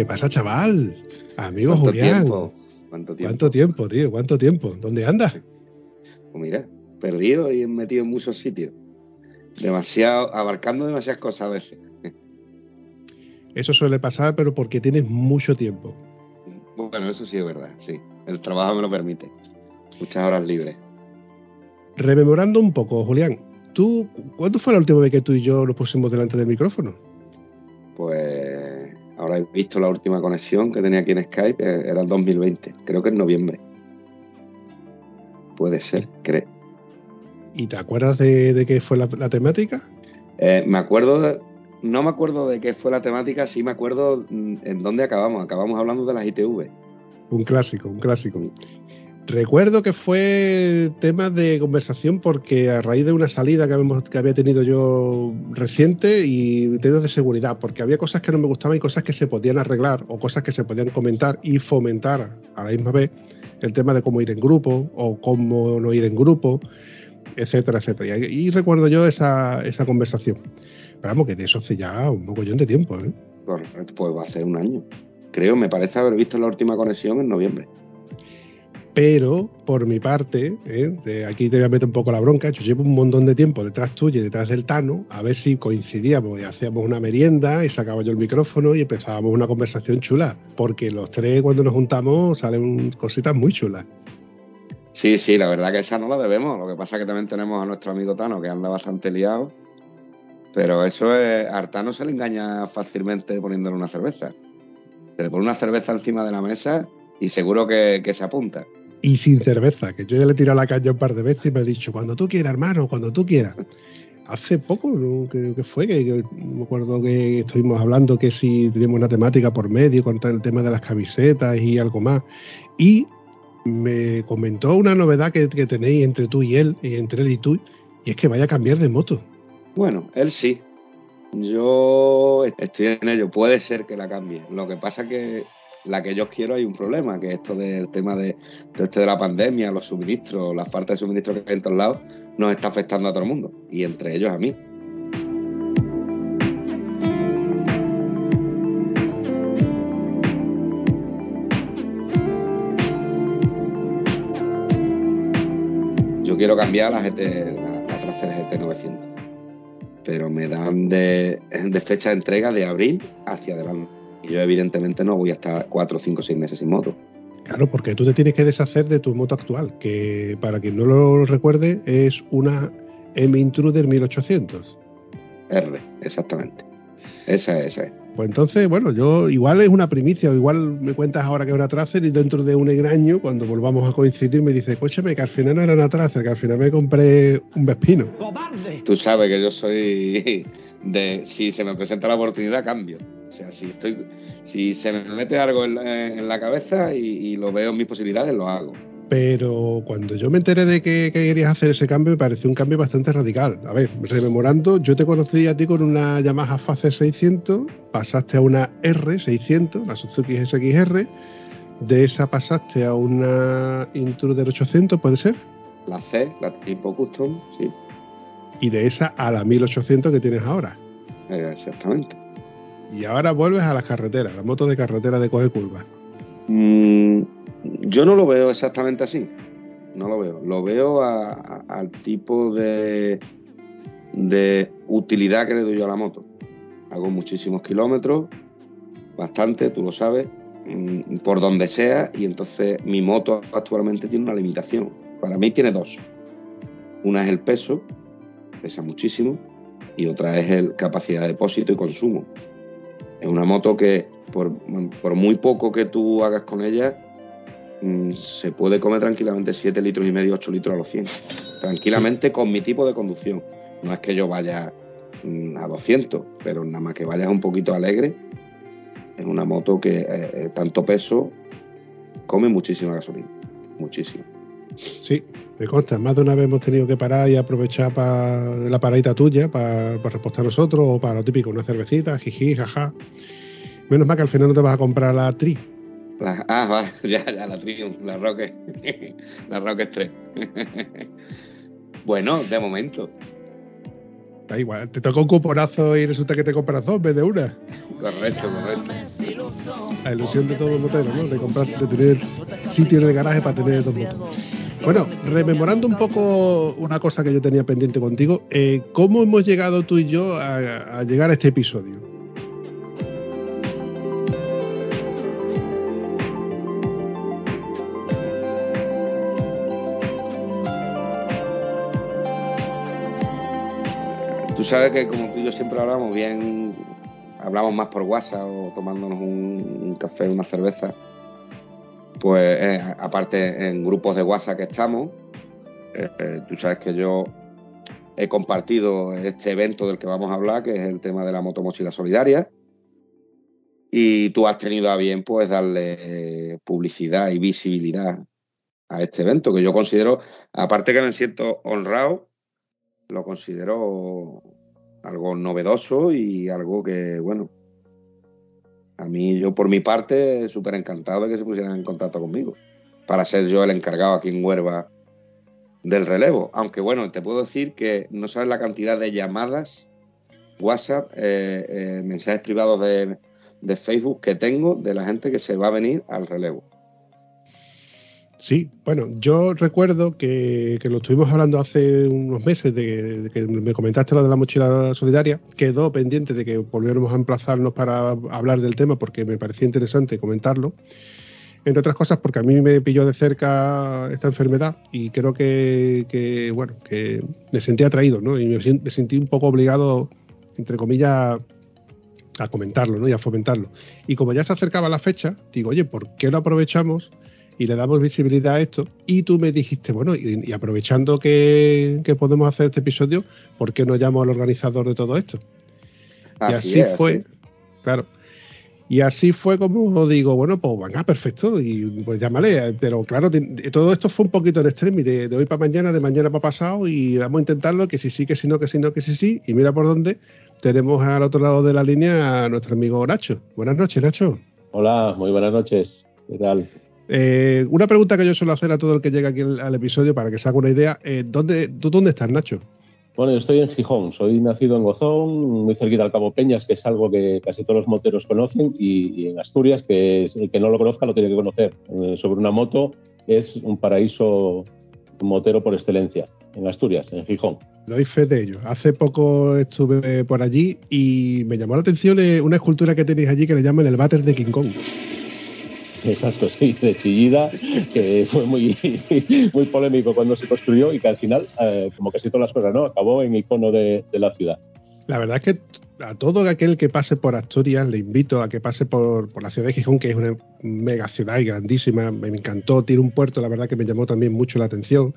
¿Qué pasa, chaval? Amigo ¿Cuánto Julián. tiempo? ¿Cuánto tiempo? ¿Cuánto tiempo, tío? ¿Cuánto tiempo? ¿Dónde andas? Pues mira, perdido y metido en muchos sitios. Demasiado, abarcando demasiadas cosas a veces. Eso suele pasar, pero porque tienes mucho tiempo. Bueno, eso sí es verdad, sí. El trabajo me lo permite. Muchas horas libres. Rememorando un poco, Julián, ¿tú cuándo fue la última vez que tú y yo nos pusimos delante del micrófono? Pues he visto la última conexión que tenía aquí en Skype, eh, era el 2020, creo que en noviembre. Puede ser, creo. ¿Y te acuerdas de, de qué fue la, la temática? Eh, me acuerdo, de- no me acuerdo de qué fue la temática, sí me acuerdo mm, en dónde acabamos. Acabamos hablando de las ITV. Un clásico, un clásico. Recuerdo que fue tema de conversación porque a raíz de una salida que, habíamos- había tenido yo reciente y temas de seguridad, porque había cosas que no me gustaban y cosas que se podían arreglar o cosas que se podían comentar y fomentar a la misma vez el tema de cómo ir en grupo o cómo no ir en grupo, etcétera, etcétera. Y, y recuerdo yo esa, conversación. Pero vamos, que de eso hace ya un mogollón de tiempo, ¿eh? Correcto, pues va a un año. Creo, me parece haber visto la última conexión en noviembre. Pero por mi parte, ¿eh? aquí te voy a meter un poco la bronca, yo llevo un montón de tiempo detrás tuyo y detrás del Tano, a ver si coincidíamos y hacíamos una merienda y sacaba yo el micrófono y empezábamos una conversación chula, porque los tres cuando nos juntamos salen cositas muy chulas. Sí, sí, la verdad que esa no la debemos. Lo que pasa es que también tenemos a nuestro amigo Tano, que anda bastante liado. Pero eso es. A Artano se le engaña fácilmente poniéndole una cerveza. Se le pone una cerveza encima de la mesa y seguro que se apunta. Y sin cerveza, que yo ya le he tirado la caña un par de veces y me ha dicho, cuando tú quieras, hermano, cuando tú quieras. Hace poco, ¿no? creo que fue, que, me acuerdo que estuvimos hablando que si teníamos una temática por medio, con el tema de las camisetas y algo más. Y me comentó una novedad que, que tenéis entre tú y él, y entre él y tú, y es que vaya a cambiar de moto. Bueno, él sí. Yo estoy en ello. Puede ser que la cambie. Lo que pasa que la que yo quiero hay un problema, que esto del tema de, este de la pandemia, los suministros, la falta de suministros que hay en todos lados, nos está afectando a todo el mundo. Y entre ellos a mí. Yo quiero cambiar la GT, la, la Tracer GT 900 pero me dan de, de fecha de entrega de abril hacia adelante. Y yo evidentemente no voy a estar 4, 5, 6 meses sin moto. Claro, porque tú te tienes que deshacer de tu moto actual, que para quien no lo recuerde es una M Intruder 1800. R, exactamente. Esa es, esa es. Pues entonces, bueno, yo igual es una primicia, o igual me cuentas ahora que es una Tracer y dentro de un año, cuando volvamos a coincidir, me dices, escúchame, que al final no era una Tracer, que al final me compré un Vespino. Tú sabes que yo soy de si se me presenta la oportunidad, cambio. O sea, si estoy, si se me mete algo en la, en la cabeza y, y, lo veo en mis posibilidades, lo hago. Pero cuando yo me enteré de que, que, querías hacer ese cambio, me pareció un cambio bastante radical. A ver, rememorando, yo te conocí a ti con una Yamaha Face 600, pasaste a una R600, la Suzuki SXR, de esa pasaste a una Intruder 800, ¿puede ser? La C, la tipo custom, sí. Y de esa a la 1800 que tienes ahora. Exactamente. Y ahora vuelves a las carreteras, la moto de carretera de coge curvas. Mm, yo no lo veo exactamente así. No lo veo. Lo veo al tipo de, de utilidad que le doy yo a la moto. Hago muchísimos kilómetros, bastante, tú lo sabes, mm, por donde sea, y entonces mi moto actualmente tiene una limitación. Para mí tiene dos. Una es el peso, pesa muchísimo, y otra es el capacidad de depósito y consumo. Es una moto que por, muy poco que tú hagas con ella, mm, se puede comer tranquilamente 7 litros y medio, 8 litros a los 100. Tranquilamente con mi tipo de conducción. No es que yo vaya mm, a 200, pero nada más que vayas un poquito alegre, es una moto que eh, eh, tanto peso come muchísima gasolina. Muchísimo. Sí, me consta. Más de una vez hemos tenido que parar y aprovechar para la paradita tuya para, repostar nosotros o para lo típico, una cervecita, jiji, jaja. Menos mal que al final no te vas a comprar la Tri. ah, va, ya, ya, la Tri, la Rocket. la Rocket 3. bueno, de momento. Da igual, te toca un cuponazo y resulta que te compras dos en vez de una. Correcto, correcto. La ilusión de todo motero, ¿no? De comprarse, de tener sitio en el garaje para tener dos motos. Bueno, rememorando un poco una cosa que yo tenía pendiente contigo, eh, ¿cómo hemos llegado tú y yo a llegar a este episodio? Tú sabes que como tú y yo siempre hablamos bien, hablamos más por WhatsApp o tomándonos un, café, una cerveza. Pues eh, aparte en grupos de WhatsApp que estamos, eh, eh, tú sabes que yo he compartido este evento del que vamos a hablar, que es el tema de la motomochila solidaria. Y tú has tenido a bien pues darle publicidad y visibilidad a este evento, que yo considero, aparte que me siento honrado, lo considero algo novedoso y algo que, bueno, a mí yo por mi parte súper encantado de que se pusieran en contacto conmigo para ser yo el encargado aquí en Huerva del relevo. Aunque bueno, te puedo decir que no sabes la cantidad de llamadas, WhatsApp, eh, eh, mensajes privados de, de Facebook que tengo de la gente que se va a venir al relevo. Sí, bueno, yo recuerdo que, lo estuvimos hablando hace unos meses de, que me comentaste lo de la mochila solidaria. Quedó pendiente de que volviéramos a emplazarnos para hablar del tema porque me parecía interesante comentarlo. Entre otras cosas porque a mí me pilló de cerca esta enfermedad y creo que, bueno, que me sentí atraído, ¿no? Y me, sentí un poco obligado, entre comillas, a comentarlo, ¿no? Y a fomentarlo. Y como ya se acercaba la fecha, digo, oye, ¿por qué no aprovechamos y le damos visibilidad a esto. Y tú me dijiste, bueno, y, aprovechando que, podemos hacer este episodio, ¿por qué no llamo al organizador de todo esto? y así fue, claro. Y así fue como digo, bueno, pues venga, perfecto, y pues llámale. Pero claro, todo esto fue un poquito en extremo, de, de hoy para mañana, de mañana para pasado, y vamos a intentarlo, que si sí, que si no, que si no, que si sí. Y mira por dónde tenemos al otro lado de la línea a nuestro amigo Nacho. Buenas noches, Nacho. Hola, muy buenas noches. ¿Qué tal? Eh, una pregunta que yo suelo hacer a todo el que llega aquí al, episodio para que se haga una idea. Eh, ¿dónde, ¿Tú dónde estás, Nacho? Bueno, yo estoy en Gijón, soy nacido en Gozón, muy cerquita al Cabo Peñas, que es algo que casi todos los moteros conocen, y, en Asturias, que el que no lo conozca lo tiene que conocer. Eh, sobre una moto es un paraíso motero por excelencia, en Asturias, en Gijón. Doy fe de ello. Hace poco estuve por allí y me llamó la atención una escultura que tenéis allí que le llaman el váter de King Kong. Exacto, sí, de Chillida, que fue muy, muy polémico cuando se construyó y que al final, eh, como casi todas las cosas, ¿no? Acabó en icono de, la ciudad. La verdad es que a todo aquel que pase por Asturias le invito a que pase por, la ciudad de Gijón, que es una mega ciudad y grandísima. Me encantó, tiene un puerto, la verdad que me llamó también mucho la atención.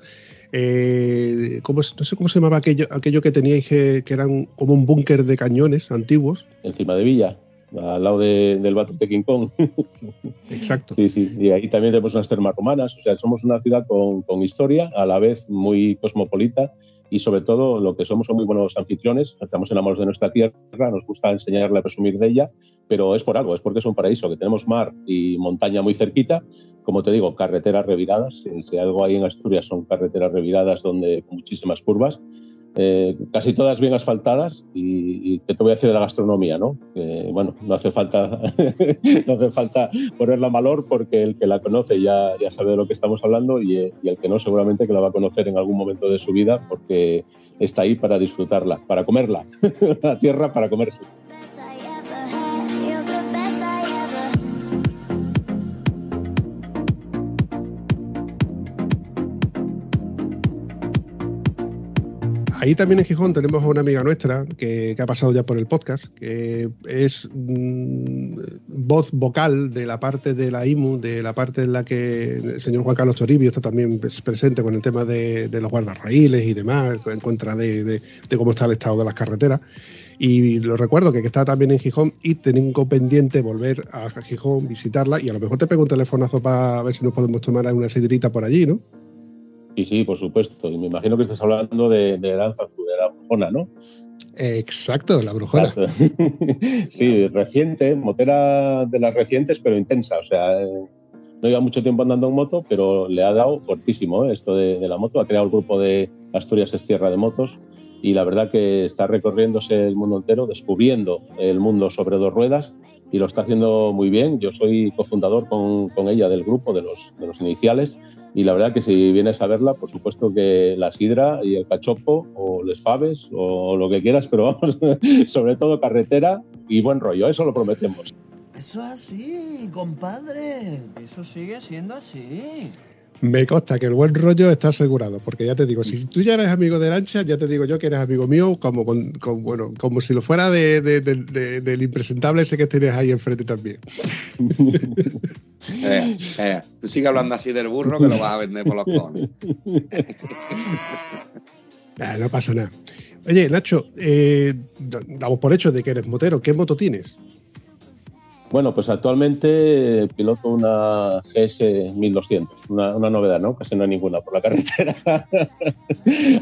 Eh, no sé cómo se llamaba aquello, aquello que teníais que, que eran como un búnker de cañones antiguos. Encima de Villa al lado del Battle de King Kong. Exacto. Sí, sí, y ahí también tenemos unas termas romanas, o sea, somos una ciudad con, con, historia, a la vez muy cosmopolita y sobre todo lo que somos son muy buenos anfitriones, estamos enamorados de nuestra tierra, nos gusta enseñarle a presumir de ella, pero es por algo, es porque es un paraíso, que tenemos mar y montaña muy cerquita, como te digo, carreteras reviradas, si algo hay en Asturias son carreteras reviradas donde con muchísimas curvas, eh, casi todas bien asfaltadas y, que te voy a decir de la gastronomía, ¿no? bueno, no hace falta no hace falta ponerla valor porque el que la conoce ya, ya sabe de lo que estamos hablando y, y, el que no seguramente que la va a conocer en algún momento de su vida porque está ahí para disfrutarla, para comerla, la tierra para comerse. Ahí también en Gijón tenemos a una amiga nuestra que, ha pasado ya por el podcast, que es mm, voz vocal de la parte de la IMU, de la parte en la que el señor Juan Carlos Toribio está también presente con el tema de, los guardarraíles y demás, en contra de, cómo está el estado de las carreteras. Y lo recuerdo que, está también en Gijón y tengo pendiente volver a Gijón, visitarla y a lo mejor te pego un telefonazo para ver si nos podemos tomar una sidrita por allí, ¿no? Sí, sí, por supuesto. Y me imagino que estás hablando de, de Danza, de la brujona, ¿no? Exacto, la brujona. sí, reciente, motera de las recientes, pero intensa. O sea, eh, no lleva mucho tiempo andando en moto, pero le ha dado fortísimo ¿eh? esto de, la moto. Ha creado el grupo de Asturias es Tierra de Motos y la verdad que está recorriéndose el mundo entero, descubriendo el mundo sobre dos ruedas y lo está haciendo muy bien. Yo soy cofundador con, con ella del grupo, de los, de los iniciales y la verdad que si vienes a verla, por supuesto que la sidra y el cachopo o les faves o lo que quieras, pero vamos, sobre todo carretera y buen rollo, eso lo prometemos. Eso es así, compadre. Eso sigue siendo así. Me consta que el buen rollo está asegurado, porque ya te digo, si tú ya eres amigo de Lancha, ya te digo yo que eres amigo mío, como bueno, como si lo fuera del impresentable ese que tienes ahí enfrente también. Eh, eh, tú sigue hablando así del burro que lo vas a vender por los cojones. No pasa nada. Oye, Nacho, eh, damos por hecho de que eres motero. ¿Qué moto tienes? Bueno, pues actualmente piloto una GS 1200, una, novedad, ¿no? Casi no hay ninguna por la carretera.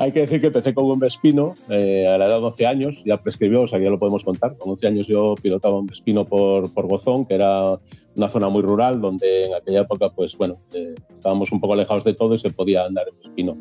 hay que decir que empecé con un Vespino eh, a la edad de 12 años, ya prescribió, o sea ya lo podemos contar. Con 11 años yo pilotaba un Vespino por, por Gozón, que era una zona muy rural donde en aquella época, pues bueno, eh, estábamos un poco alejados de todo y se podía andar en Vespino.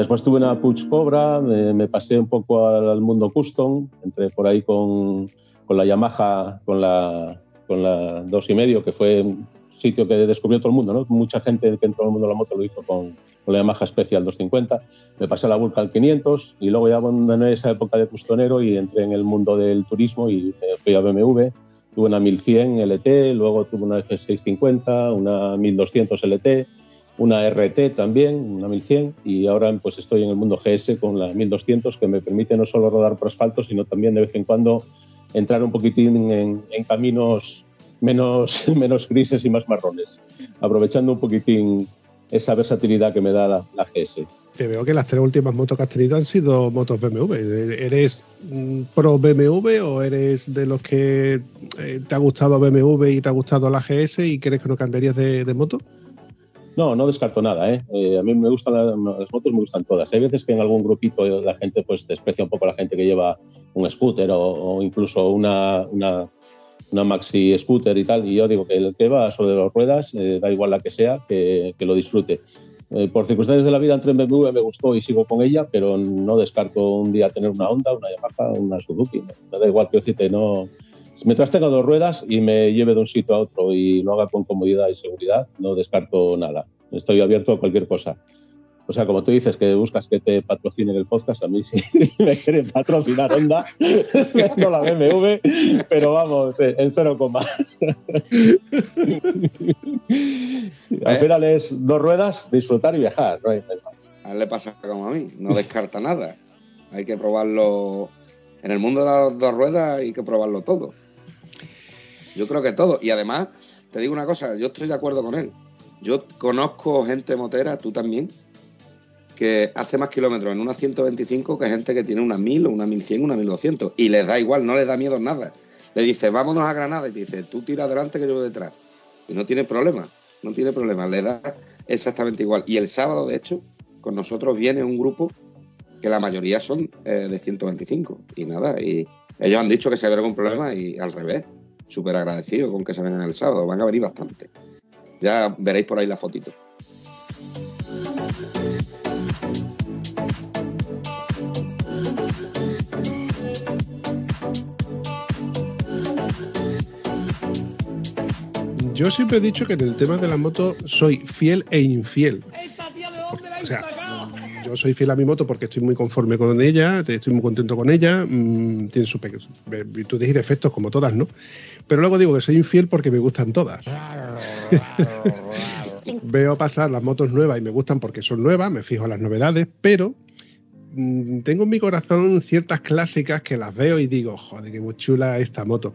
Después tuve una Puch Cobra, me, pasé un poco al, mundo custom, entré por ahí con, con la Yamaha, con la, con la dos y medio, que fue un sitio que descubrió todo el mundo, ¿no? Mucha gente que entró en el mundo de la moto lo hizo con, con la Yamaha Special 250. Me pasé a la Vulcan 500 y luego ya abandoné esa época de custonero y entré en el mundo del turismo y fui a BMW. Tuve una 1100 LT, luego tuve una F650, una 1200 LT, una RT también, una 1100, y ahora pues estoy en el mundo GS con la 1200 que me permite no solo rodar por asfalto, sino también de vez en cuando entrar un poquitín en, caminos menos, menos grises y más marrones, aprovechando un poquitín esa versatilidad que me da la, GS. Te veo que las tres últimas motos que has tenido han sido motos BMW. ¿Eres pro BMW o eres de los que eh, te ha gustado BMW y te ha gustado la GS y crees que no cambiarías de moto? No, no descarto nada. ¿eh? eh a mí me gustan las, motos, me gustan todas. Hay veces que en algún grupito la gente pues desprecia un poco a la gente que lleva un scooter o, incluso una, una, maxi scooter y tal. Y yo digo que el que va sobre las ruedas, eh, da igual la que sea, que, lo disfrute. Eh, por circunstancias de la vida entre en BMW, me gustó y sigo con ella, pero no descarto un día tener una Honda, una Yamaha, una Suzuki. Me da igual que decirte, no, Mientras tenga dos ruedas y me lleve de un sitio a otro y lo haga con comodidad y seguridad, no descarto nada. Estoy abierto a cualquier cosa. O sea, como tú dices que buscas que te patrocinen el podcast, a mí sí me quieren patrocinar Honda, no la BMW, pero vamos, en cero coma. Al final es dos ruedas, disfrutar y viajar. a él le pasa como a mí, no descarta nada. Hay que probarlo. En el mundo de las dos ruedas hay que probarlo todo. Yo creo que todo. Y además, te digo una cosa, yo estoy de acuerdo con él. Yo conozco gente motera, tú también, que hace más kilómetros en una 125 que gente que tiene una 1000 o una 1100, una 1200. Y les da igual, no les da miedo nada. Le dice, vámonos a Granada. Y dice, tú tira adelante que yo voy detrás. Y no tiene problema, no tiene problema. Le da exactamente igual. Y el sábado, de hecho, con nosotros viene un grupo que la mayoría son eh, de 125. Y nada, y ellos han dicho que se había algún problema y al revés súper agradecido con que se vengan el sábado. Van a venir bastante. Ya veréis por ahí la fotito. Yo siempre he dicho que en el tema de la moto soy fiel e infiel. O sea, yo soy fiel a mi moto porque estoy muy conforme con ella, estoy muy contento con ella, mm, tiene sus virtudes y defectos como todas, ¿no? Pero luego digo que soy infiel porque me gustan todas. Veo pasar las motos nuevas y me gustan porque son nuevas, me fijo en las novedades, pero mm, tengo en mi corazón ciertas clásicas que las veo y digo, joder, qué muy chula esta moto.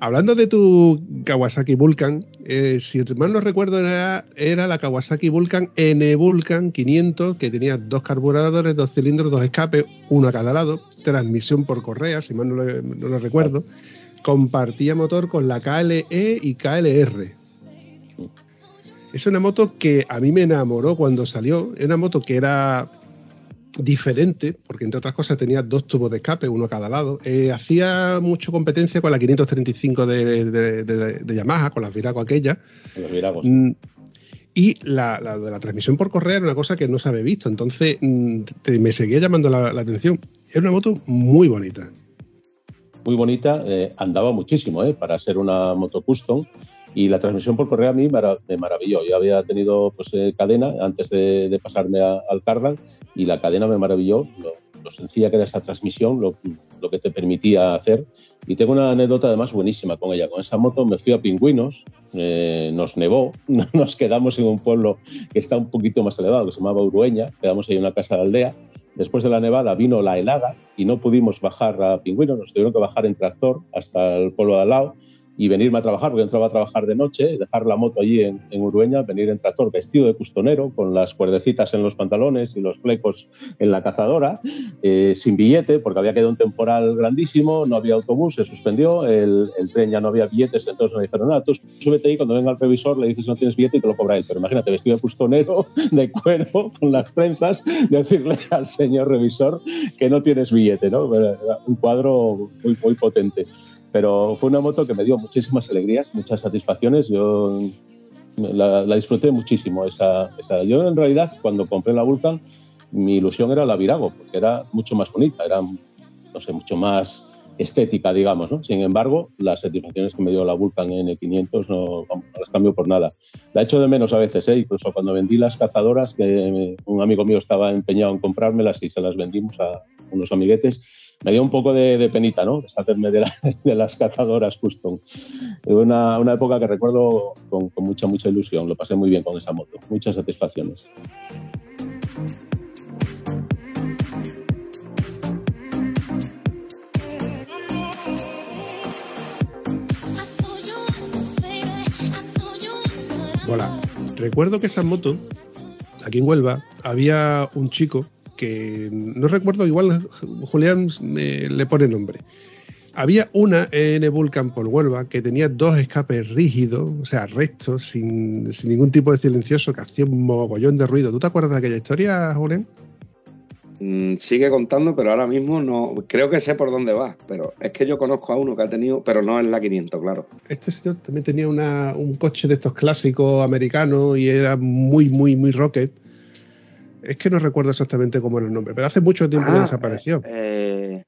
Hablando de tu Kawasaki Vulcan, eh, si mal no recuerdo, era, la Kawasaki Vulcan N Vulcan 500, que tenía dos carburadores, dos cilindros, dos escapes, uno a cada lado, transmisión por correa, si mal no lo, recuerdo. Compartía motor con la KLE y KLR. Es una moto que a mí me enamoró cuando salió. Es una moto que era diferente, porque entre otras cosas tenía dos tubos de escape, uno a cada lado. Eh, hacía mucho competencia con la 535 de, Yamaha, con las Virago aquellas. Mm, y la, de la transmisión por correa era una cosa que no se había visto, entonces mm, me seguía llamando la, atención. Era una moto muy bonita. Muy bonita, eh, andaba muchísimo eh, para ser una moto custom y la transmisión por correa a mí me maravilló. Yo había tenido pues, eh, cadena antes de, pasarme al Cardan y la cadena me maravilló, lo, sencilla que era esa transmisión, lo, que te permitía hacer. Y tengo una anécdota además buenísima con ella. Con esa moto me fui a Pingüinos, eh, nos nevó, nos quedamos en un pueblo que está un poquito más elevado, que se llamaba Urueña, quedamos ahí en una casa de aldea. Después de la nevada vino la helada y no pudimos bajar a Pingüinos, nos tuvieron que bajar en tractor hasta el pueblo de al lado y venirme a trabajar, porque entraba a trabajar de noche, dejar la moto allí en, en, Urueña, venir en tractor vestido de custonero, con las cuerdecitas en los pantalones y los flecos en la cazadora, eh, sin billete, porque había quedado un temporal grandísimo, no había autobús, se suspendió, el, tren ya no había billetes, entonces me dijeron, nada, tú súbete ahí, cuando venga el revisor le dices no tienes billete y te lo cobra él. Pero imagínate, vestido de custonero, de cuero, con las trenzas, decirle al señor revisor que no tienes billete, ¿no? Un cuadro muy, muy potente. Pero fue una moto que me dio muchísimas alegrías, muchas satisfacciones. Yo la, disfruté muchísimo. Esa, Yo en realidad cuando compré la Vulcan, mi ilusión era la Virago, porque era mucho más bonita, era, no sé, mucho más estética, digamos. ¿no? Sin embargo, las satisfacciones que me dio la Vulcan N500 no, las cambio por nada. La echo de menos a veces, ¿eh? incluso cuando vendí las cazadoras, que un amigo mío estaba empeñado en comprármelas y se las vendimos a unos amiguetes, me dio un poco de, penita, ¿no? Deshacerme de, de, las cazadoras custom. Una, una época que recuerdo con, con mucha, mucha ilusión. Lo pasé muy bien con esa moto. Muchas satisfacciones. Hola, recuerdo que esa moto, aquí en Huelva, había un chico que no recuerdo, igual Julián le pone nombre. Había una N Vulcan por Huelva que tenía dos escapes rígidos, o sea, rectos, sin, ningún tipo de silencioso, que hacía un mogollón de ruido. ¿Tú te acuerdas de aquella historia, Julián? Mm, sigue contando, pero ahora mismo no. Creo que sé por dónde va, pero es que yo conozco a uno que ha tenido, pero no en la 500, claro. Este señor también tenía un coche de estos clásicos americanos y era muy, muy, muy rocket es que no recuerdo exactamente cómo era el nombre, pero hace mucho tiempo que ah, desapareció. Eh,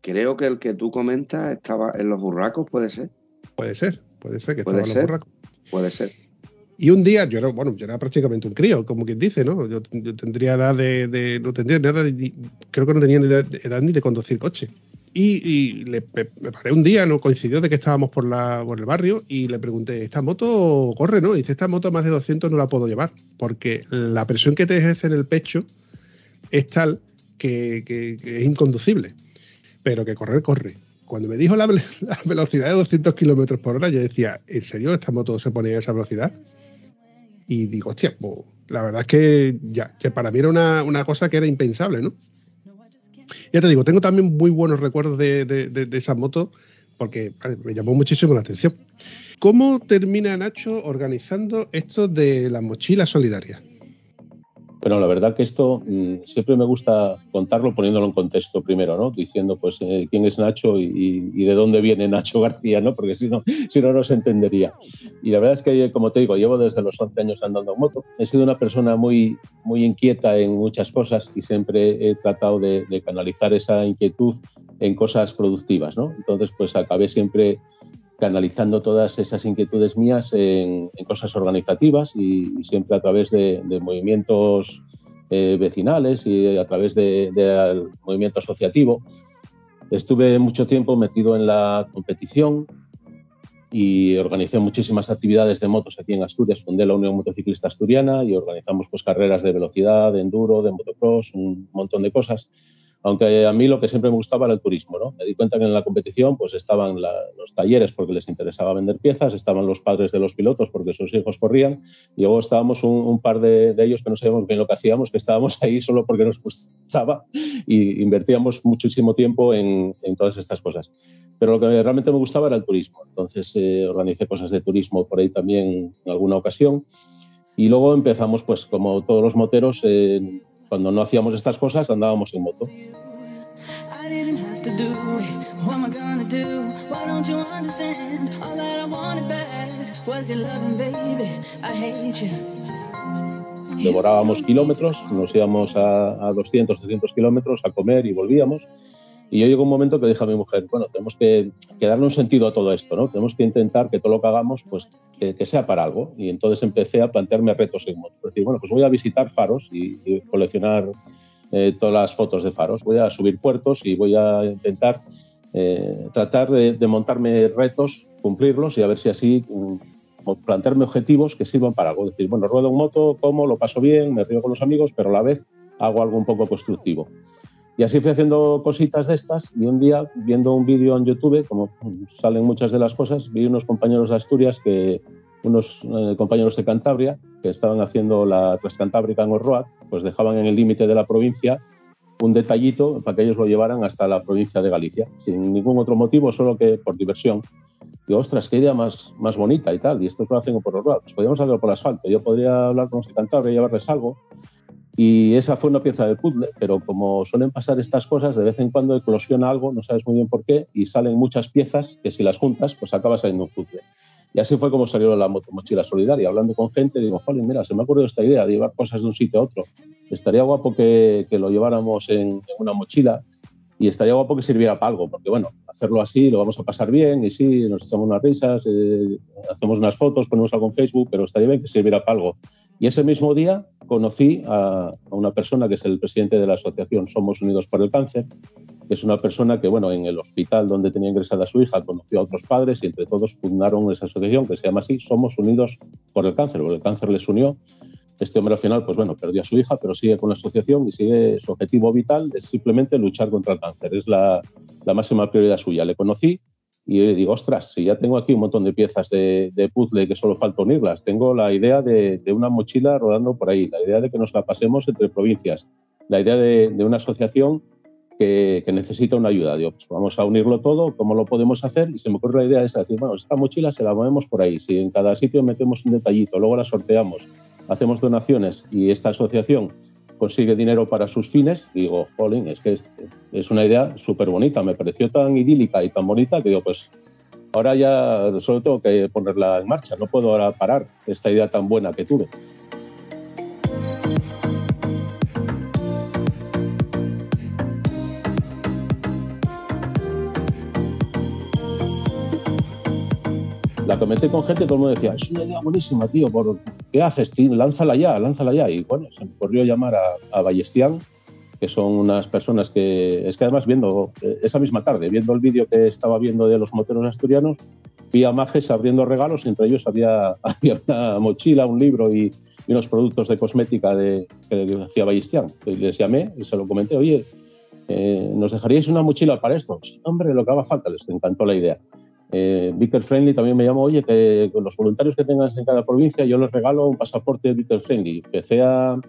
creo que el que tú comentas estaba en los burracos, ¿puede ser? Puede ser, puede ser que estaba en los burracos. Puede ser. Y un día, yo era, bueno, yo era prácticamente un crío, como quien dice, ¿no? Yo, tendría edad de, no tendría edad de, creo que no tenía edad ni de conducir coche. Y, le, me paré un día, no coincidió de que estábamos por, la, por el barrio y le pregunté, ¿esta moto corre, no? Dice, esta moto más de 200 no la puedo llevar porque la presión que te ejerce en el pecho es tal que, es inconducible, pero que correr, corre. Cuando me dijo la, velocidad de 200 kilómetros por hora, yo decía, ¿en serio esta moto se ponía a esa velocidad? Y digo, hostia, pues, la verdad es que ya, que para mí era una, una cosa que era impensable, ¿no? Ya te digo, tengo también muy buenos recuerdos de, esa moto porque me llamó muchísimo la atención. ¿Cómo termina Nacho organizando esto de las mochilas solidarias? Bueno, la verdad que esto mm, siempre me gusta contarlo poniéndolo en contexto primero, ¿no? Diciendo, pues, eh, quién es Nacho y, de dónde viene Nacho García, ¿no? Porque si no, si no, no se entendería. Y la verdad es que, como te digo, llevo desde los 11 años andando en moto. He sido una persona muy, muy inquieta en muchas cosas y siempre he tratado de, de canalizar esa inquietud en cosas productivas, ¿no? Entonces, pues acabé siempre canalizando todas esas inquietudes mías en, cosas organizativas y, siempre a través de, movimientos eh, vecinales y a través del movimiento asociativo. Estuve mucho tiempo metido en la competición y organicé muchísimas actividades de motos aquí en Asturias. Fundé la Unión Motociclista Asturiana y organizamos pues, carreras de velocidad, de enduro, de motocross, un montón de cosas aunque a mí lo que siempre me gustaba era el turismo, ¿no? Me di cuenta que en la competición pues estaban los talleres porque les interesaba vender piezas, estaban los padres de los pilotos porque sus hijos corrían y luego estábamos un, par de, ellos que no sabíamos bien lo que hacíamos, que estábamos ahí solo porque nos gustaba y invertíamos muchísimo tiempo en, todas estas cosas. Pero lo que realmente me gustaba era el turismo, entonces eh, organicé cosas de turismo por ahí también en alguna ocasión y luego empezamos pues como todos los moteros cuando no hacíamos estas cosas andábamos en moto. Devorábamos kilómetros, nos íbamos a, a 200, 300 kilómetros a comer y volvíamos. Y yo llegó un momento que dije a mi mujer, bueno, tenemos que, darle un sentido a todo esto, ¿no? Tenemos que intentar que todo lo que hagamos, pues, que, sea para algo. Y entonces empecé a plantearme retos en moto. decir, bueno, pues voy a visitar faros y, coleccionar eh, todas las fotos de faros. Voy a subir puertos y voy a intentar eh, tratar de, montarme retos, cumplirlos y a ver si así mm, plantearme objetivos que sirvan para algo. Decir, bueno, ruedo en moto, como, lo paso bien, me río con los amigos, pero a la vez hago algo un poco constructivo. Y así fui haciendo cositas de estas y un día, viendo un vídeo en YouTube, como salen muchas de las cosas, vi unos compañeros de Asturias, que, unos eh, compañeros de Cantabria, que estaban haciendo la Transcantábrica en Orroat, pues dejaban en el límite de la provincia un detallito para que ellos lo llevaran hasta la provincia de Galicia, sin ningún otro motivo, solo que por diversión. Y ostras, qué idea más, más bonita y tal, y esto lo hacen por Orroat, pues podríamos hacerlo por asfalto. Yo podría hablar con los de Cantabria y llevarles algo, y esa fue una pieza del puzzle, pero como suelen pasar estas cosas, de vez en cuando eclosiona algo, no sabes muy bien por qué, y salen muchas piezas que si las juntas, pues acaba saliendo un puzzle. Y así fue como salió la mochila solidaria. Hablando con gente, digo, joder, mira, se me ha ocurrido esta idea de llevar cosas de un sitio a otro. Estaría guapo que, que lo lleváramos en, una mochila y estaría guapo que sirviera para algo, porque bueno, hacerlo así lo vamos a pasar bien y sí, nos echamos unas risas, eh, hacemos unas fotos, ponemos algo en Facebook, pero estaría bien que sirviera para algo. Y ese mismo día conocí a, una persona que es el presidente de la asociación Somos Unidos por el Cáncer, que es una persona que, bueno, en el hospital donde tenía ingresada a su hija conoció a otros padres y entre todos fundaron esa asociación que se llama así, Somos Unidos por el Cáncer, porque el cáncer les unió. Este hombre al final, pues bueno, perdió a su hija, pero sigue con la asociación y sigue su objetivo vital es simplemente luchar contra el cáncer. Es la, la máxima prioridad suya. Le conocí y digo, ostras, si ya tengo aquí un montón de piezas de, de puzzle que solo falta unirlas, tengo la idea de, una mochila rodando por ahí, la idea de que nos la pasemos entre provincias, la idea de, una asociación que, necesita una ayuda. Digo, pues vamos a unirlo todo, ¿cómo lo podemos hacer? Y se me ocurre la idea de decir, bueno, esta mochila se la movemos por ahí, si en cada sitio metemos un detallito, luego la sorteamos, hacemos donaciones y esta asociación consigue dinero para sus fines, digo, jolín, es que es, una idea súper bonita, me pareció tan idílica y tan bonita que digo, pues ahora ya solo tengo que ponerla en marcha, no puedo ahora parar esta idea tan buena que tuve. La comenté con gente, todo el mundo decía, es una idea buenísima, tío, ¿por ¿qué haces? Tío? Lánzala ya, lánzala ya. Y bueno, se me ocurrió llamar a, a Ballestián, que son unas personas que, es que además viendo, eh, esa misma tarde, viendo el vídeo que estaba viendo de los moteros asturianos, vi a Majes abriendo regalos, entre ellos había, había una mochila, un libro y, unos productos de cosmética de, que hacía Ballestián. Y les llamé y se lo comenté, oye, eh, ¿nos dejaríais una mochila para esto? Sí, hombre, lo que haga falta, les encantó la idea. Eh, Friendly también me llamó, oye, que los voluntarios que tengas en cada provincia yo les regalo un pasaporte Vicker Friendly. Empecé a,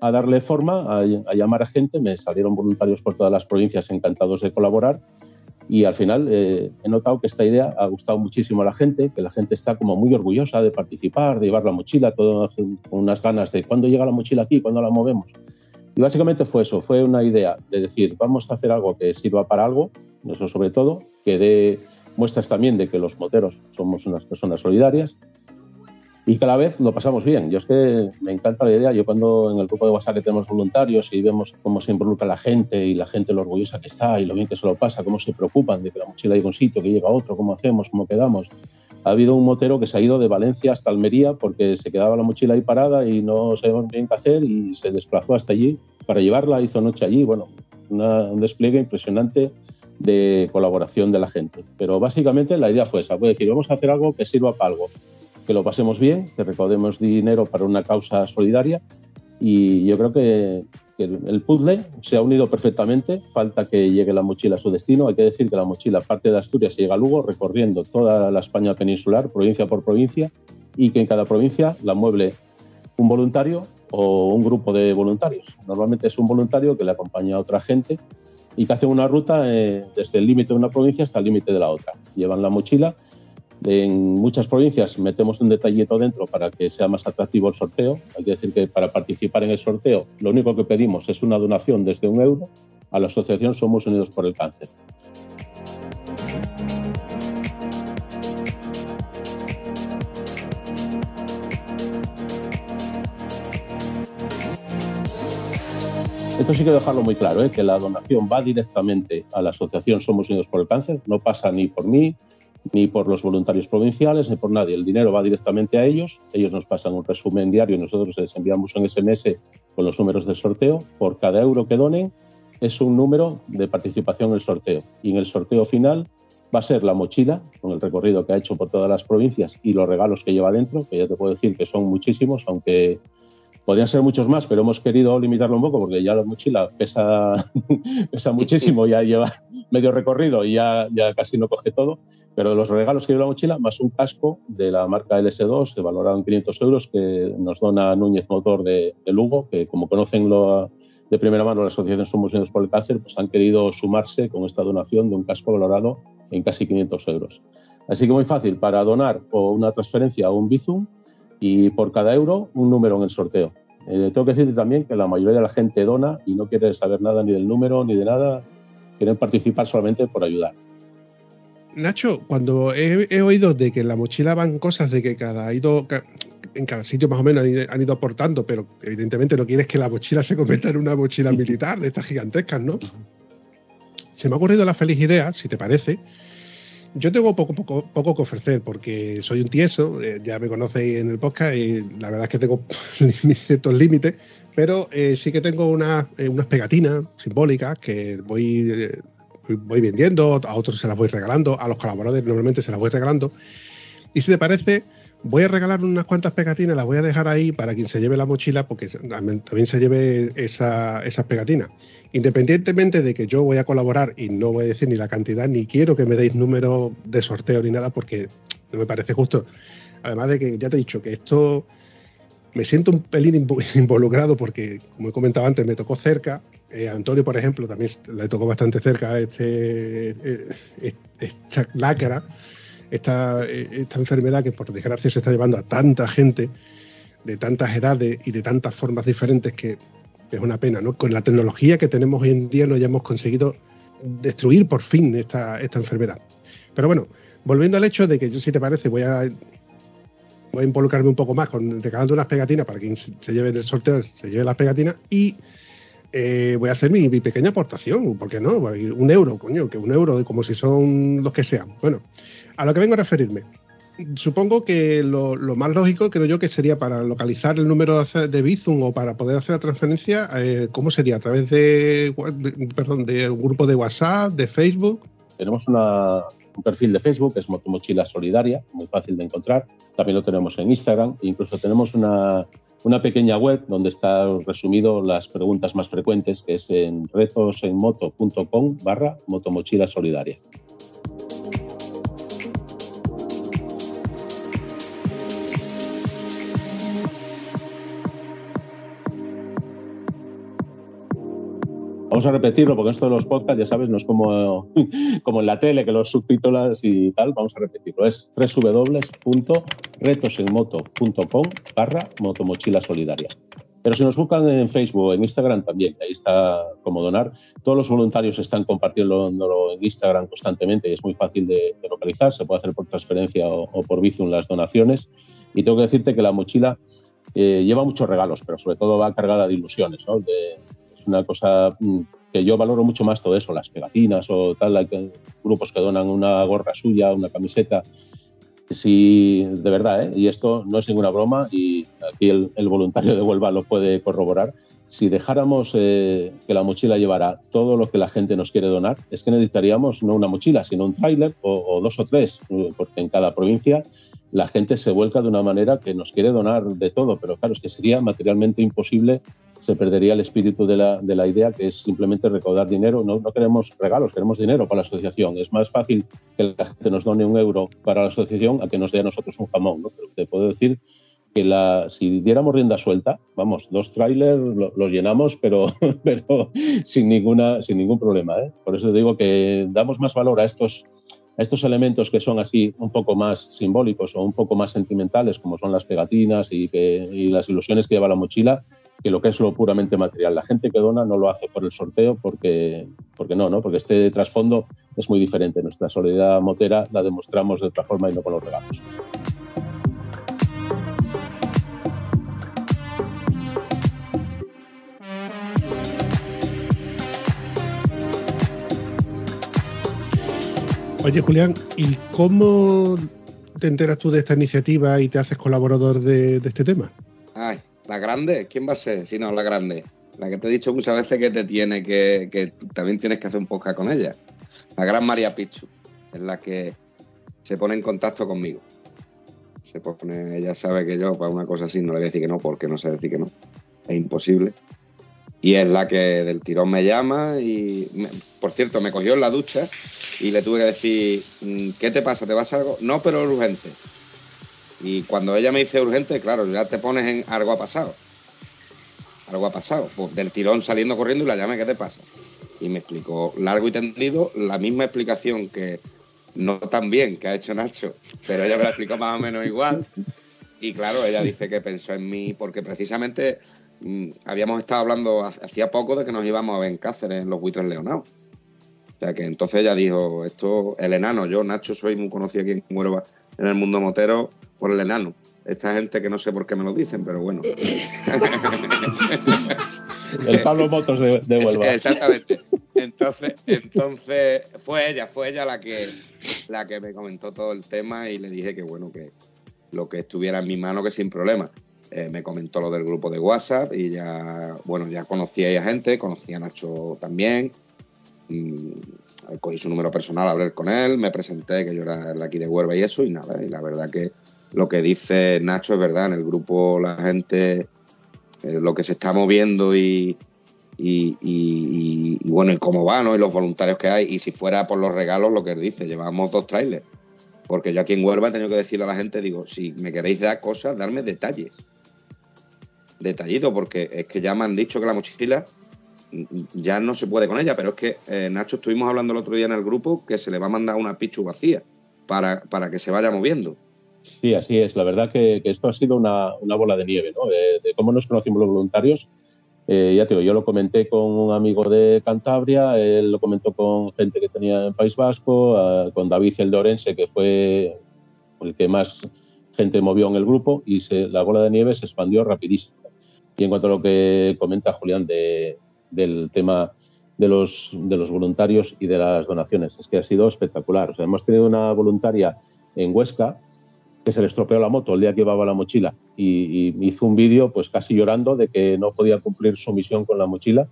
darle forma, a, llamar a gente, me salieron voluntarios por todas las provincias encantados de colaborar y al final eh, he notado que esta idea ha gustado muchísimo a la gente, que la gente está como muy orgullosa de participar, de llevar la mochila, todo con unas ganas de cuándo llega la mochila aquí, cuándo la movemos. Y básicamente fue eso, fue una idea de decir, vamos a hacer algo que sirva para algo, eso sobre todo, que dé muestras también de que los moteros somos unas personas solidarias y cada vez lo pasamos bien. Yo es que me encanta la idea. Yo cuando en el grupo de WhatsApp que tenemos voluntarios y vemos cómo se involucra la gente y la gente lo orgullosa que está y lo bien que se lo pasa, cómo se preocupan de que la mochila llegue a un sitio, que llega a otro, cómo hacemos, cómo quedamos. ha habido un motero que se ha ido de Valencia hasta Almería porque se quedaba la mochila ahí parada y no sabía bien qué hacer y se desplazó hasta allí para llevarla, hizo noche allí, bueno, un despliegue impresionante de colaboración de la gente. Pero básicamente la idea fue esa, fue decir, vamos a hacer algo que sirva para algo, que lo pasemos bien, que recaudemos dinero para una causa solidaria. Y yo creo que, el puzzle se ha unido perfectamente, falta que llegue la mochila a su destino, hay que decir que la mochila parte de Asturias y llega a Lugo recorriendo toda la España peninsular, provincia por provincia, y que en cada provincia la mueble un voluntario o un grupo de voluntarios. Normalmente es un voluntario que le acompaña a otra gente y que hace una ruta eh, desde el límite de una provincia hasta el límite de la otra. Llevan la mochila en muchas provincias metemos un detallito dentro para que sea más atractivo el sorteo. Hay que decir que para participar en el sorteo lo único que pedimos es una donación desde un euro a la Asociación Somos Unidos por el Cáncer. Esto sí que dejarlo muy claro, ¿eh? que la donación va directamente a la Asociación Somos Unidos por el Cáncer, no pasa ni por mí, ni por los voluntarios provinciales, ni por nadie. El dinero va directamente a ellos, ellos nos pasan un resumen diario y nosotros les enviamos un SMS con los números del sorteo. Por cada euro que donen es un número de participación en el sorteo. Y en el sorteo final va a ser la mochila, con el recorrido que ha hecho por todas las provincias y los regalos que lleva dentro, que ya te puedo decir que son muchísimos, aunque podrían ser muchos más, pero hemos querido limitarlo un poco porque ya la mochila pesa, pesa muchísimo, ya lleva medio recorrido y ya, ya casi no coge todo. Pero los regalos que lleva la mochila, más un casco de la marca LS2, valorado en 500 euros, que nos dona Núñez Motor de, Lugo, que como conocen lo, de primera mano la Asociación Somos Unidos por el Cáncer, pues han querido sumarse con esta donación de un casco valorado en casi 500 euros. Así que muy fácil, para donar o una transferencia o un Bizum y por cada euro un número en el sorteo. Eh, tengo que decirte también que la mayoría de la gente dona y no quiere saber nada ni del número ni de nada, quieren participar solamente por ayudar. Nacho, cuando he, oído de que en la mochila van cosas de que cada ido en cada sitio más o menos han ido, aportando, pero evidentemente no quieres que la mochila se convierta en una mochila militar de estas gigantescas, ¿no? Se me ha ocurrido la feliz idea, si te parece. Yo tengo poco, poco, poco que ofrecer porque soy un tieso, eh, ya me conocéis en el podcast y la verdad es que tengo ciertos límites, pero eh, sí que tengo eh, unas pegatinas simbólicas que voy voy vendiendo, a otros se las voy regalando, a los colaboradores normalmente se las voy regalando. Y si te parece, voy a regalar unas cuantas pegatinas, las voy a dejar ahí para quien se lleve la mochila, porque también se lleve esas pegatinas. Independientemente de que yo voy a colaborar y no voy a decir ni la cantidad, ni quiero que me deis número de sorteo ni nada, porque no me parece justo. Además de que ya te he dicho que esto me siento un pelín involucrado porque, como he comentado antes, me tocó cerca eh, Antonio, por ejemplo, también le tocó bastante cerca este, eh, esta lacra, esta, eh, esta enfermedad que por desgracia se está llevando a tanta gente de tantas edades y de tantas formas diferentes que es una pena, ¿no? Con la tecnología que tenemos hoy en día no hayamos conseguido destruir por fin esta, esta enfermedad. Pero bueno, volviendo al hecho de que yo, si te parece, voy a voy a involucrarme un poco más con regalando unas pegatinas para quien se, lleve el sorteo, se lleve las pegatinas y eh, voy a hacer mi, pequeña aportación, ¿por qué no? Un euro, coño, que un euro, como si son los que sean. Bueno, a lo que vengo a referirme. Supongo que lo, más lógico, creo yo, que sería para localizar el número de Bizum o para poder hacer la transferencia, eh, ¿cómo sería? ¿A través de, perdón, de grupo de WhatsApp, de Facebook? Tenemos un perfil de Facebook, que es Mochila Solidaria, muy fácil de encontrar. También lo tenemos en Instagram. E incluso tenemos una, una pequeña web donde está resumido las preguntas más frecuentes, que es en retosenmoto.com barra motomochila solidaria. Vamos a repetirlo porque esto de los podcasts, ya sabes, no es como, como en la tele que los subtítulos y tal. Vamos a repetirlo. Es www.retosenmoto.com barra motomochila solidaria. Pero si nos buscan en Facebook o en Instagram también, ahí está como donar. Todos los voluntarios están compartiéndolo en Instagram constantemente y es muy fácil de, localizar. Se puede hacer por transferencia o, por Bizum las donaciones. Y tengo que decirte que la mochila eh, lleva muchos regalos, pero sobre todo va cargada de ilusiones, ¿no? de, una cosa mm, que yo valoro mucho más todo eso, las pegatinas o tal, grupos que donan una gorra suya, una camiseta. si de verdad, ¿eh? y esto no es ninguna broma, y aquí el, el voluntario de Huelva lo puede corroborar, si dejáramos eh, que la mochila llevara todo lo que la gente nos quiere donar, es que necesitaríamos no una mochila, sino un tráiler o, dos o tres, eh, porque en cada provincia la gente se vuelca de una manera que nos quiere donar de todo, pero claro, es que sería materialmente imposible, se perdería el espíritu de la, de la idea, que es simplemente recaudar dinero. No, no, queremos regalos, queremos dinero para la asociación. Es más fácil que la gente nos done un euro para la asociación a que nos dé a nosotros un jamón. ¿no? Pero te puedo decir que la, si diéramos rienda suelta, vamos, dos trailers los llenamos, pero, pero sin, ninguna, sin ningún problema. ¿eh? Por eso digo que damos más valor a estos, a estos elementos que son así un poco más simbólicos o un poco más sentimentales, como son las pegatinas y, que, y las ilusiones que lleva la mochila, que lo que es lo puramente material. La gente que dona no lo hace por el sorteo porque, porque no, ¿no? porque este trasfondo es muy diferente. Nuestra solidaridad motera la demostramos de otra forma y no con los regalos. Oye, Julián, ¿y cómo te enteras tú de esta iniciativa y te haces colaborador de, este tema? Ay, la grande, ¿quién va a ser? Si no, la grande. La que te he dicho muchas veces que te tiene, que, que también tienes que hacer un podcast con ella. La gran María Pichu, es la que se pone en contacto conmigo. Se pone, ella sabe que yo para una cosa así no le voy a decir que no, porque no sé decir que no. Es imposible. Y es la que del tirón me llama y, por cierto, me cogió en la ducha y le tuve que decir, mm, ¿qué te pasa? ¿Te vas a algo? No, pero urgente. Y cuando ella me dice urgente, claro, ya te pones en algo ha pasado. Algo ha pasado. Pues del tirón saliendo corriendo y la llamé, ¿qué te pasa? Y me explicó largo y tendido la misma explicación que no tan bien que ha hecho Nacho, pero ella me la explicó más o menos igual. Y claro, ella dice que pensó en mí porque precisamente habíamos estado hablando hacía poco de que nos íbamos a ver en Cáceres, en los buitres leonados. O sea que entonces ella dijo, esto, el enano, yo, Nacho, soy muy conocido aquí en Huelva, en el mundo motero, por el enano. Esta gente que no sé por qué me lo dicen, pero bueno. el Pablo Motos de, de Huelva. Exactamente. Entonces, entonces fue ella, fue ella la que, la que me comentó todo el tema y le dije que bueno, que lo que estuviera en mi mano, que sin problema. Eh, me comentó lo del grupo de WhatsApp y ya, bueno, ya conocía a gente, conocía a Nacho también, Mm, cogí su número personal a hablar con él, me presenté que yo era de aquí de Huelva y eso, y nada, y la verdad que lo que dice Nacho es verdad, en el grupo la gente, eh, lo que se está moviendo y, y, bueno, y cómo va, ¿no? Y los voluntarios que hay, y si fuera por los regalos, lo que él dice, llevamos dos trailers. Porque yo aquí en Huelva he tenido que decirle a la gente, digo, si me queréis dar cosas, darme detalles. Detallito, porque es que ya me han dicho que la mochila ya no se puede con ella, pero es que eh, Nacho estuvimos hablando el otro día en el grupo que se le va a mandar una pichu vacía para, para que se vaya moviendo. Sí, así es. La verdad que, esto ha sido una, bola de nieve, ¿no? De, cómo nos conocimos los voluntarios. Eh, ya te digo, yo lo comenté con un amigo de Cantabria, él lo comentó con gente que tenía en País Vasco, con David el de que fue el que más gente movió en el grupo, y se, la bola de nieve se expandió rapidísimo. Y en cuanto a lo que comenta Julián de, del tema de los, voluntarios y de las donaciones. Es que ha sido espectacular. Hemos tenido una voluntaria en Huesca que se le estropeó la moto el día que llevaba la mochila y, hizo un vídeo pues casi llorando de que no podía cumplir su misión con la mochila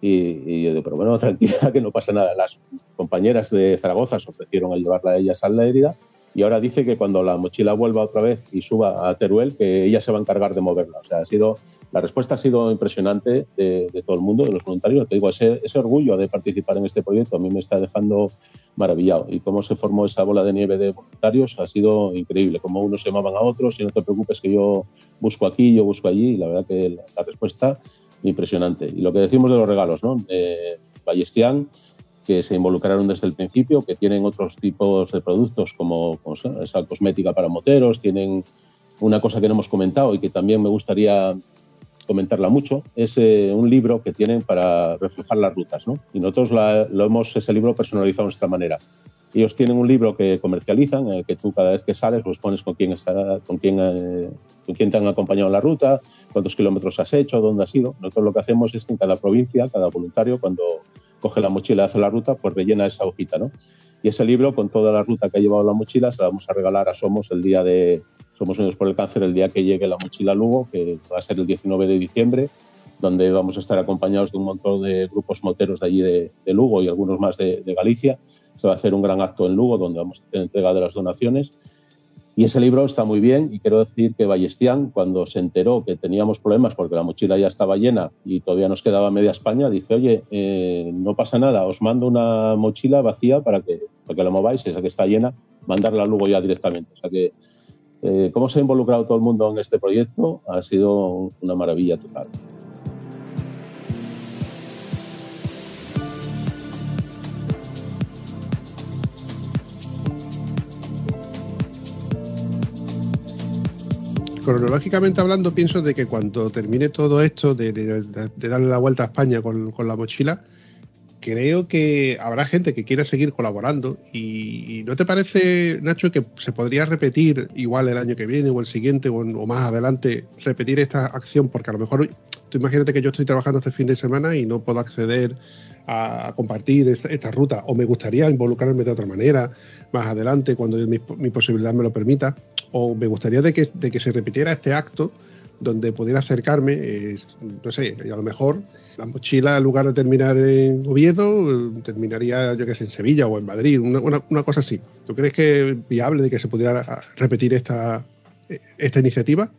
y, yo digo, pero bueno, tranquila, que no pasa nada. Las compañeras de Zaragoza se ofrecieron a llevarla a ellas a la herida y ahora dice que cuando la mochila vuelva otra vez y suba a Teruel, que ella se va a encargar de moverla. O sea, ha sido la respuesta ha sido impresionante de, todo el mundo, de los voluntarios. Te digo, ese, orgullo de participar en este proyecto a mí me está dejando maravillado. Y cómo se formó esa bola de nieve de voluntarios ha sido increíble. Como unos se llamaban a otros, y no te preocupes que yo busco aquí, yo busco allí. Y la verdad que la, respuesta impresionante. Y lo que decimos de los regalos, ¿no? Eh, Ballestián, que se involucraron desde el principio, que tienen otros tipos de productos como esa cosmética para moteros, tienen una cosa que no hemos comentado y que también me gustaría comentarla mucho, es eh, un libro que tienen para reflejar las rutas, ¿no? Y nosotros lo hemos, ese libro personalizado de nuestra manera. Ellos tienen un libro que comercializan, que tú cada vez que sales pues pones con quién, está, con quién, eh, con quién te han acompañado en la ruta, cuántos kilómetros has hecho, dónde has ido. Nosotros lo que hacemos es que en cada provincia, cada voluntario, cuando coge la mochila hace la ruta, pues rellena esa hojita, ¿no? Y ese libro, con toda la ruta que ha llevado la mochila, se la vamos a regalar a Somos el día de Somos Unidos por el Cáncer, el día que llegue la mochila Lugo, que va a ser el 19 de diciembre, donde vamos a estar acompañados de un montón de grupos moteros de allí de, Lugo y algunos más de, de Galicia. Se va a hacer un gran acto en Lugo, donde vamos a hacer entrega de las donaciones y ese libro está muy bien y quiero decir que Ballestián, cuando se enteró que teníamos problemas porque la mochila ya estaba llena y todavía nos quedaba media España, dice, oye, eh, no pasa nada, os mando una mochila vacía para que, para que la mováis, esa que está llena, mandarla luego ya directamente. O sea que, eh, cómo se ha involucrado todo el mundo en este proyecto ha sido una maravilla total. Cronológicamente hablando, pienso de que cuando termine todo esto de, darle la vuelta a España con, la mochila, creo que habrá gente que quiera seguir colaborando. Y, ¿no te parece, Nacho, que se podría repetir igual el año que viene o el siguiente o, más adelante, repetir esta acción? Porque a lo mejor, tú imagínate que yo estoy trabajando este fin de semana y no puedo acceder a, compartir esta, ruta, o me gustaría involucrarme de otra manera más adelante cuando mi, mi posibilidad me lo permita o me gustaría de que, de que se repitiera este acto donde pudiera acercarme, eh, no sé, a lo mejor la mochila, en lugar de terminar en Oviedo, terminaría, yo que sé, en Sevilla o en Madrid, una, cosa así. ¿Tú crees que es viable de que se pudiera repetir esta, esta iniciativa?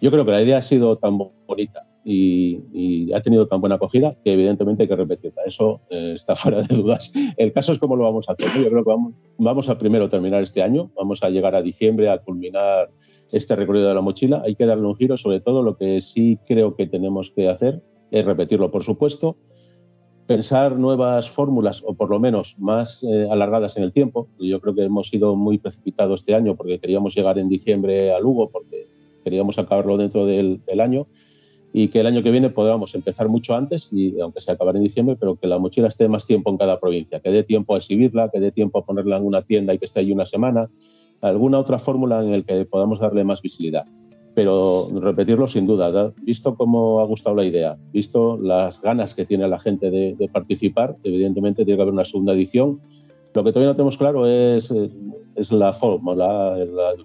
Yo creo que la idea ha sido tan bonita y, ha tenido tan buena acogida que evidentemente hay que repetirla. Eso eh, está fuera de dudas. El caso es cómo lo vamos a hacer. Yo creo que vamos, vamos a primero terminar este año, vamos a llegar a diciembre a culminar este recorrido de la mochila. Hay que darle un giro, sobre todo lo que sí creo que tenemos que hacer es repetirlo, por supuesto, pensar nuevas fórmulas o por lo menos más eh, alargadas en el tiempo. Yo creo que hemos sido muy precipitados este año porque queríamos llegar en diciembre a Lugo porque queríamos acabarlo dentro del, del año y que el año que viene podamos empezar mucho antes, y aunque se acabe en diciembre, pero que la mochila esté más tiempo en cada provincia, que dé tiempo a exhibirla, que dé tiempo a ponerla en una tienda y que esté allí una semana, alguna otra fórmula en la que podamos darle más visibilidad. Pero repetirlo sin duda, visto cómo ha gustado la idea, visto las ganas que tiene la gente de, de participar, evidentemente tiene que haber una segunda edición lo que todavía no tenemos claro es, eh, es la forma, la,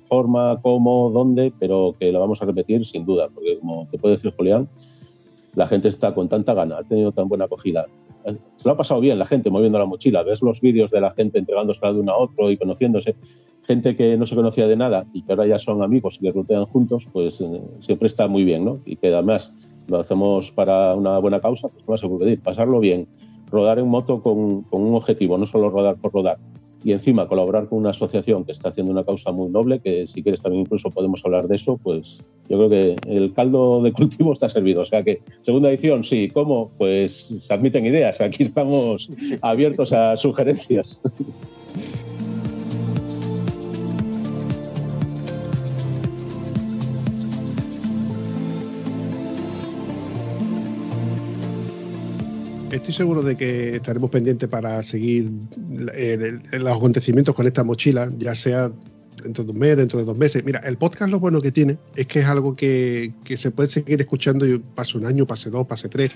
forma, cómo, dónde, pero que la vamos a repetir sin duda, porque como te puede decir Julián, la gente está con tanta gana, ha tenido tan buena acogida. Se lo ha pasado bien la gente moviendo la mochila, ves los vídeos de la gente entregándose de uno a otro y conociéndose. Gente que no se conocía de nada y que ahora ya son amigos y que rutean juntos, pues eh, siempre está muy bien, ¿no? Y que además lo hacemos para una buena causa, pues más se puede pedir, pasarlo bien, rodar en moto con, un objetivo, no solo rodar por rodar. Y encima colaborar con una asociación que está haciendo una causa muy noble, que si quieres también incluso podemos hablar de eso, pues yo creo que el caldo de cultivo está servido. O sea que, segunda edición, sí. ¿Cómo? Pues se admiten ideas. Aquí estamos abiertos a sugerencias. Estoy seguro de que estaremos pendientes para seguir eh, los acontecimientos con esta mochila, ya sea dentro de un mes, dentro de dos meses. Mira, el podcast lo bueno que tiene es que es algo que, se puede seguir escuchando y pase un año, pase dos, pase tres.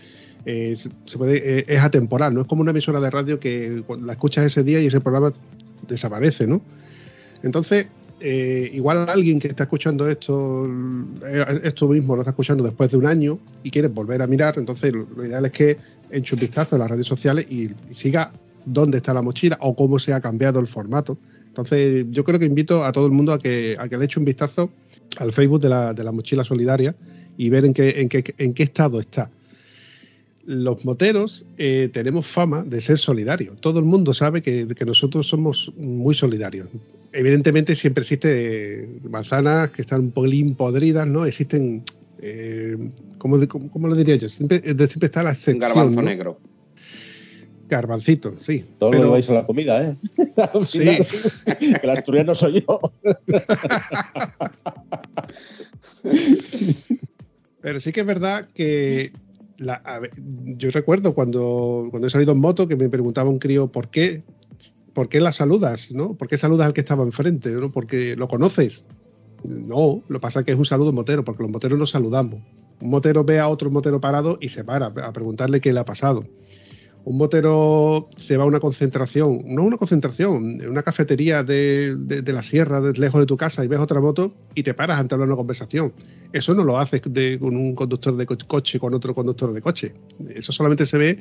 Eh, se puede, eh, es atemporal, no es como una emisora de radio que la escuchas ese día y ese programa desaparece, ¿no? Entonces, igual alguien que está escuchando esto, esto mismo lo está escuchando después de un año y quiere volver a mirar, entonces lo ideal es que eche un vistazo en las redes sociales y, siga dónde está la mochila o cómo se ha cambiado el formato. Entonces, yo creo que invito a todo el mundo a que, a que le eche un vistazo al Facebook de la, de la mochila solidaria y ver en qué, en qué, en qué estado está. Los moteros eh, tenemos fama de ser solidarios. Todo el mundo sabe que, que, nosotros somos muy solidarios. Evidentemente siempre existen manzanas que están un poquín podridas, ¿no? Existen eh, ¿cómo, lo diría yo? Siempre, siempre está la sección, Un garbanzo negro. Garbancito, sí. Todo lo vais a la comida, ¿eh? sí. que el asturiano soy yo. pero sí que es verdad que yo recuerdo cuando, cuando he salido en moto que me preguntaba un crío por qué, por qué la saludas, ¿no? ¿Por qué saludas al que estaba enfrente? ¿no? Porque lo conoces. No, lo que pasa es que es un saludo motero, porque los moteros nos saludamos. Un motero ve a otro motero parado y se para a preguntarle qué le ha pasado. un motero se va a una concentración, no una concentración, una cafetería de, la sierra, de, lejos de tu casa, y ves otra moto y te paras ante hablar una conversación. Eso no lo haces con un conductor de coche con otro conductor de coche. Eso solamente se ve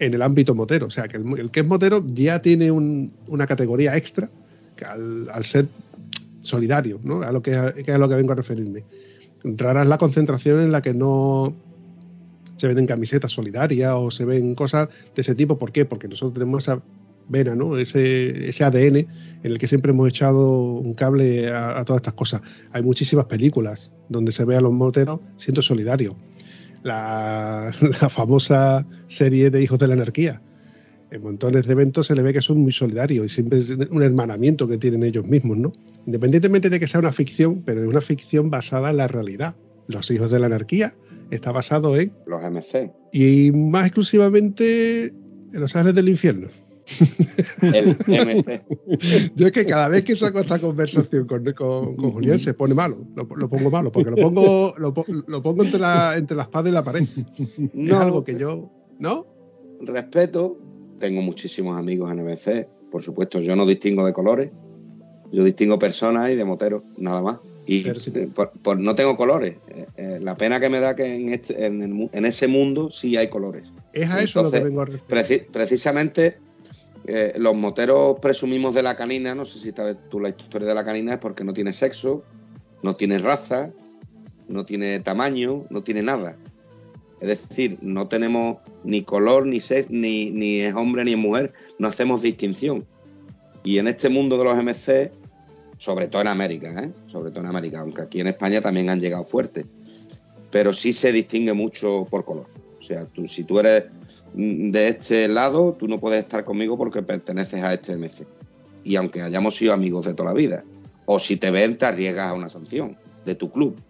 en el ámbito motero. O sea, que el, que es motero ya tiene una categoría extra que al, ser solidario, ¿no? A lo que, que a lo que vengo a referirme. Rara es la concentración en la que no se venden camisetas solidarias o se ven cosas de ese tipo. ¿Por qué? Porque nosotros tenemos esa vena, ¿no? Ese, ese ADN en el que siempre hemos echado un cable a, todas estas cosas. Hay muchísimas películas donde se ve a los moteros siendo solidarios. La, la famosa serie de Hijos de la Anarquía. En montones de eventos se le ve que son muy solidarios y siempre es un hermanamiento que tienen ellos mismos, ¿no? Independientemente de que sea una ficción, pero es una ficción basada en la realidad. Los Hijos de la Anarquía está basado en... Los MC. Y más exclusivamente en Los Ángeles del Infierno. El MC. Yo es que cada vez que saco esta conversación con, Julián se pone malo. Lo, pongo malo, porque lo pongo, lo, pongo entre, la, entre la espada y la pared. No. Es algo que yo. ¿No? Respeto. Tengo muchísimos amigos en MC. Por supuesto, yo no distingo de colores. Yo distingo personas y de moteros, nada más. Y por, no tengo colores. Eh, eh, la pena que me da que en, este, en, ese mundo sí hay colores. Es a eso lo que vengo a precisamente eh, los moteros presumimos de la canina, no sé si sabes tú la historia de la canina, es porque no tiene sexo, no tiene raza, no tiene tamaño, no tiene nada. Es decir, no tenemos ni color, ni sex, ni, ni es hombre ni es mujer, no hacemos distinción. Y en este mundo de los MC sobre todo en América, ¿eh? sobre todo en América, aunque aquí en España también han llegado fuertes, pero sí se distingue mucho por color. O sea, tú, si tú eres de este lado, tú no puedes estar conmigo porque perteneces a este MC. Y aunque hayamos sido amigos de toda la vida, o si te ven, te arriesgas a una sanción de tu club.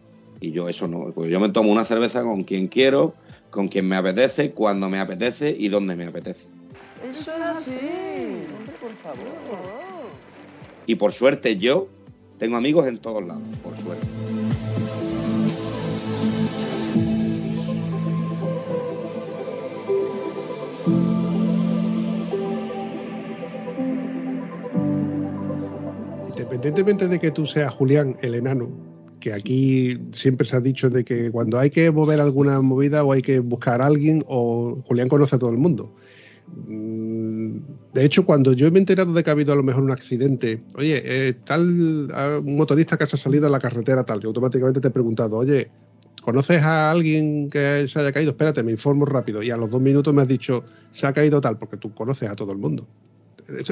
Y yo eso no, pues yo me tomo una cerveza con quien quiero, con quien me apetece, cuando me apetece y donde me apetece. Eso es así. Hombre, por favor. Y por suerte yo tengo amigos en todos lados, por suerte. Independientemente de que tú seas Julián el enano, que aquí siempre se ha dicho de que cuando hay que mover alguna movida o hay que buscar a alguien, o Julián conoce a todo el mundo. Mm, de hecho, cuando yo me he enterado de que ha habido a lo mejor un accidente, oye, eh, tal un motorista que se ha salido a la carretera tal, yo automáticamente te he preguntado, oye, ¿conoces a alguien que se haya caído? Espérate, me informo rápido. Y a los dos minutos me has dicho, se ha caído tal, porque tú conoces a todo el mundo.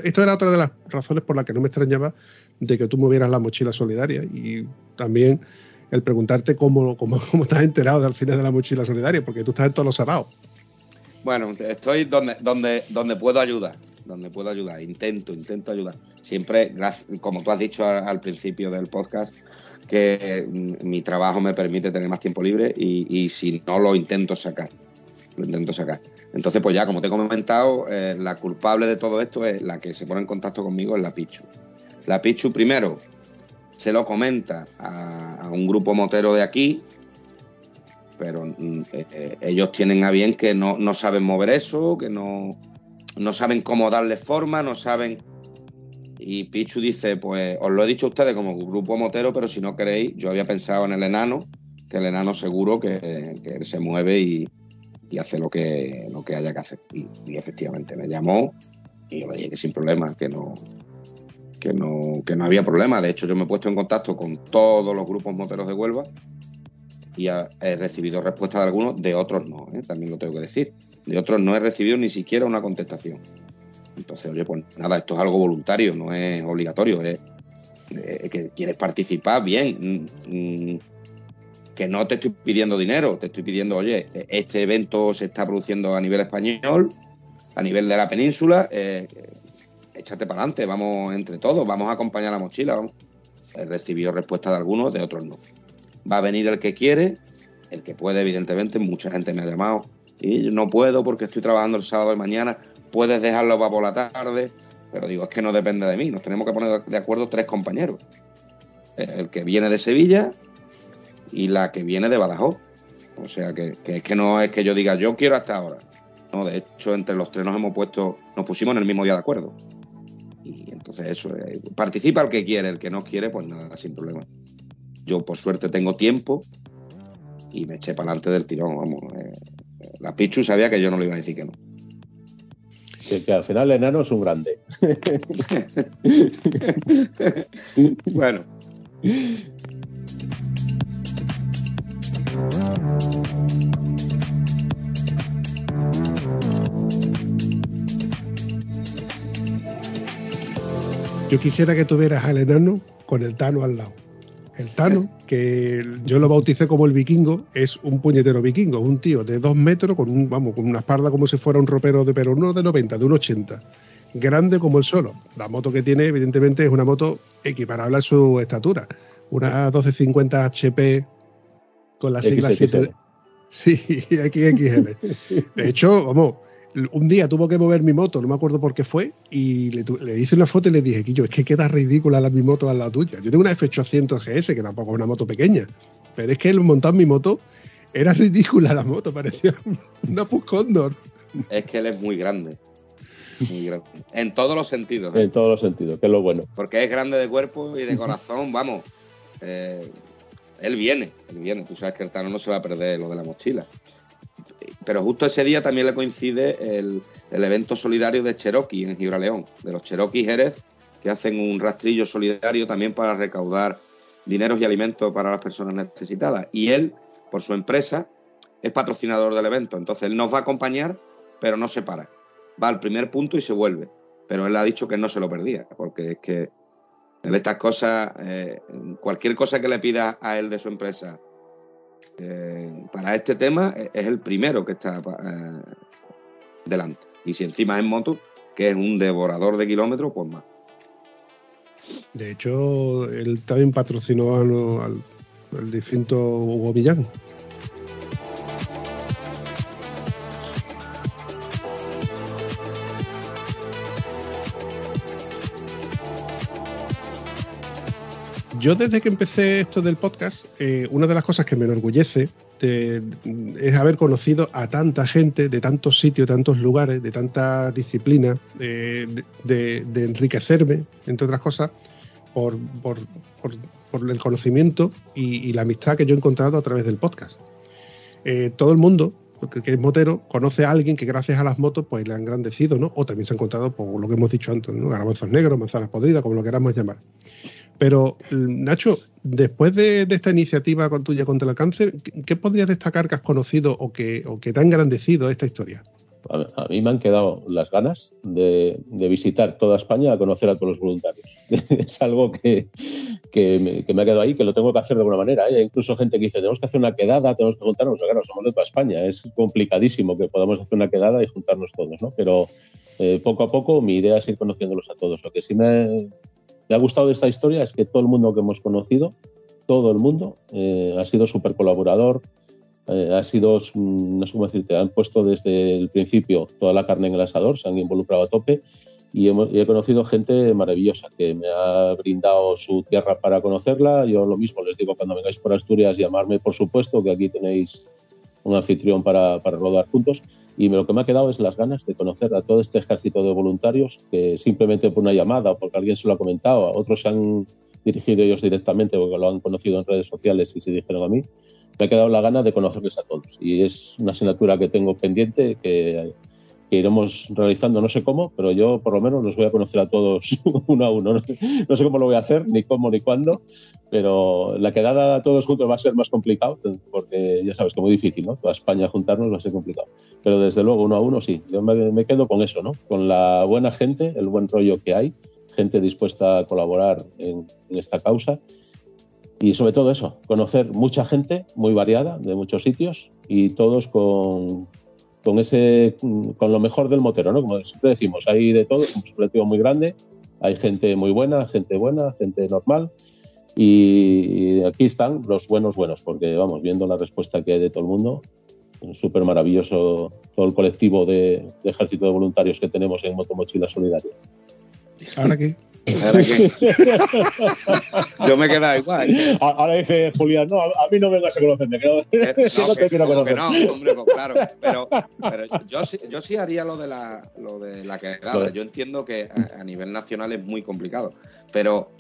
Esto era otra de las razones por las que no me extrañaba de que tú movieras la mochila solidaria y también el preguntarte cómo, cómo, cómo estás enterado del final de la mochila solidaria, porque tú estás en todos los cerrados. Bueno, estoy donde, donde, donde puedo ayudar, donde puedo ayudar, intento, intento ayudar. Siempre, como tú has dicho al, principio del podcast, que mm, mi trabajo me permite tener más tiempo libre y, si no lo intento sacar, lo intento sacar. Entonces, pues ya, como te he comentado, eh, la culpable de todo esto es la que se pone en contacto conmigo, es la Pichu. La Pichu primero se lo comenta a un grupo motero de aquí, pero mm, eh, eh, ellos tienen a bien que no, saben mover eso, que no, no saben cómo darle forma, no saben... Y Pichu dice, pues os lo he dicho a ustedes como grupo motero, pero si no queréis, yo había pensado en el enano, que el enano seguro que, que se mueve y, hace lo que, lo que haya que hacer. Y, efectivamente me llamó y yo le dije que sin problema, que no, que no, que no había problema. De hecho, yo me he puesto en contacto con todos los grupos moteros de Huelva y he recibido respuesta de algunos, de otros no, ¿eh? también lo tengo que decir. De otros no he recibido ni siquiera una contestación. Entonces, oye, pues nada, esto es algo voluntario, no es obligatorio, es que quieres participar, bien. Mm, mm, que no te estoy pidiendo dinero, te estoy pidiendo, oye, este evento se está produciendo a nivel español, a nivel de la península, eh, échate para adelante, vamos entre todos, vamos a acompañar la mochila. He recibido respuesta de algunos, de otros no. Va a venir el que quiere, el que puede, evidentemente, mucha gente me ha llamado. Y no puedo porque estoy trabajando el sábado y mañana, puedes dejarlo para por la tarde, pero digo, es que no depende de mí, nos tenemos que poner de acuerdo tres compañeros, el que viene de Sevilla y la que viene de Badajoz, o sea que, que es que no es que yo diga, yo quiero hasta ahora, No, de hecho, entre los tres nos hemos puesto, nos pusimos en el mismo día de acuerdo. Y entonces eso, eh, participa el que quiere, el que no quiere, pues nada, sin problema. Yo por suerte tengo tiempo y me eché para adelante del tirón, vamos. eh, la Pichu sabía que yo no le iba a decir que no. Que, que al final el enano es un grande. Bueno, Yo quisiera que tuvieras al enano con el Tano al lado. El Tano, que yo lo bauticé como el vikingo, es un puñetero vikingo, un tío de dos metros con un, vamos, con una espalda como si fuera un ropero de pero no de 90, de un 80. Grande como el solo. La moto que tiene, evidentemente, es una moto equiparable a su estatura. Una 1250 HP con las siglas 7. Sí, XXL. De hecho, vamos, un día tuvo que mover mi moto, no me acuerdo por qué fue, y le, le hice una foto y le dije, Quillo, es que queda ridícula la, mi moto al lado tuya. Yo tengo una F800 GS, que tampoco es una moto pequeña, pero es que el montado en mi moto era ridícula la moto, parecía una Push Condor. es que él es muy grande. Muy grande. En todos los sentidos. ¿eh? En todos los sentidos, que es lo bueno. Porque es grande de cuerpo y de corazón, vamos. eh, él viene, él viene. Tú sabes que el Tano no se va a perder lo de la mochila. Pero justo ese día también le coincide el, el evento solidario de Cherokee en Gibraleón, de los Cherokee Jerez, que hacen un rastrillo solidario también para recaudar dineros y alimentos para las personas necesitadas. Y él, por su empresa, es patrocinador del evento. Entonces él nos va a acompañar, pero no se para. Va al primer punto y se vuelve. Pero él ha dicho que no se lo perdía, porque es que él estas cosas, eh, cualquier cosa que le pida a él de su empresa eh, para este tema, eh, es el primero que está eh, delante. Y si encima es moto, que es un devorador de kilómetros, pues más. De hecho, él también patrocinó al, al difunto Hugo Millán. Yo desde que empecé esto del podcast, eh, una de las cosas que me enorgullece es haber conocido a tanta gente de tantos sitios, tantos lugares, de tantas disciplinas, eh, de, enriquecerme, entre otras cosas, por, el conocimiento y, la amistad que yo he encontrado a través del podcast. Eh, todo el mundo que, es motero conoce a alguien que gracias a las motos pues le han engrandecido, ¿no? O también se ha encontrado por lo que hemos dicho antes, ¿no? Negros, manzanas podridas, como lo queramos llamar. Pero, Nacho, después de, esta iniciativa tuya contra el cáncer, ¿qué, podrías destacar que has conocido o que, te ha engrandecido esta historia? A, mí me han quedado las ganas de, visitar toda España a conocer a todos los voluntarios. es algo que, me, ha quedado ahí, que lo tengo que hacer de alguna manera. Hay incluso gente que dice, tenemos que hacer una quedada, tenemos que juntarnos. Claro, somos de toda España, es complicadísimo que podamos hacer una quedada y juntarnos todos, ¿no? Pero eh, poco a poco mi idea es ir conociéndolos a todos. Lo que sí me, me ha gustado de esta historia es que todo el mundo que hemos conocido, todo el mundo, eh, ha sido súper colaborador, eh, ha sido, mm, no sé cómo decirte, han puesto desde el principio toda la carne en el asador, se han involucrado a tope y, y he conocido gente maravillosa que me ha brindado su tierra para conocerla. Yo lo mismo les digo cuando vengáis por Asturias, llamarme por supuesto, que aquí tenéis un anfitrión para, para rodar juntos. Y lo que me ha quedado es las ganas de conocer a todo este ejército de voluntarios que simplemente por una llamada o porque alguien se lo ha comentado, otros se han dirigido ellos directamente porque lo han conocido en redes sociales y se dijeron a mí, me ha quedado la gana de conocerles a todos. Y es una asignatura que tengo pendiente que, que iremos realizando, no sé cómo, pero yo por lo menos los voy a conocer a todos uno a uno. No, sé cómo lo voy a hacer, ni cómo, ni cuándo, pero la quedada a todos juntos va a ser más complicado, porque ya sabes que es muy difícil, ¿no? Toda España juntarnos va a ser complicado. Pero desde luego, uno a uno sí. Yo me, me quedo con eso, ¿no? Con la buena gente, el buen rollo que hay, gente dispuesta a colaborar en, en esta causa y sobre todo eso, conocer mucha gente muy variada de muchos sitios y todos con, con ese con lo mejor del motero, ¿no? Como siempre decimos, hay de todo, un colectivo muy grande, hay gente muy buena, gente buena, gente normal y, aquí están los buenos buenos, porque vamos, viendo la respuesta que hay de todo el mundo, súper maravilloso todo el colectivo de, ejército de voluntarios que tenemos en Motomochila Solidaria. ¿Ahora Yo me he quedado igual. Ahora dice Julián, no, a, mí no vengas a conocerme. Que no, Eh, que No, no te que, quiero como que conocer. no, hombre, pues claro. Pero, pero yo, sí, yo sí haría lo de la, lo de la quedada. Yo entiendo que a, a nivel nacional es muy complicado. Pero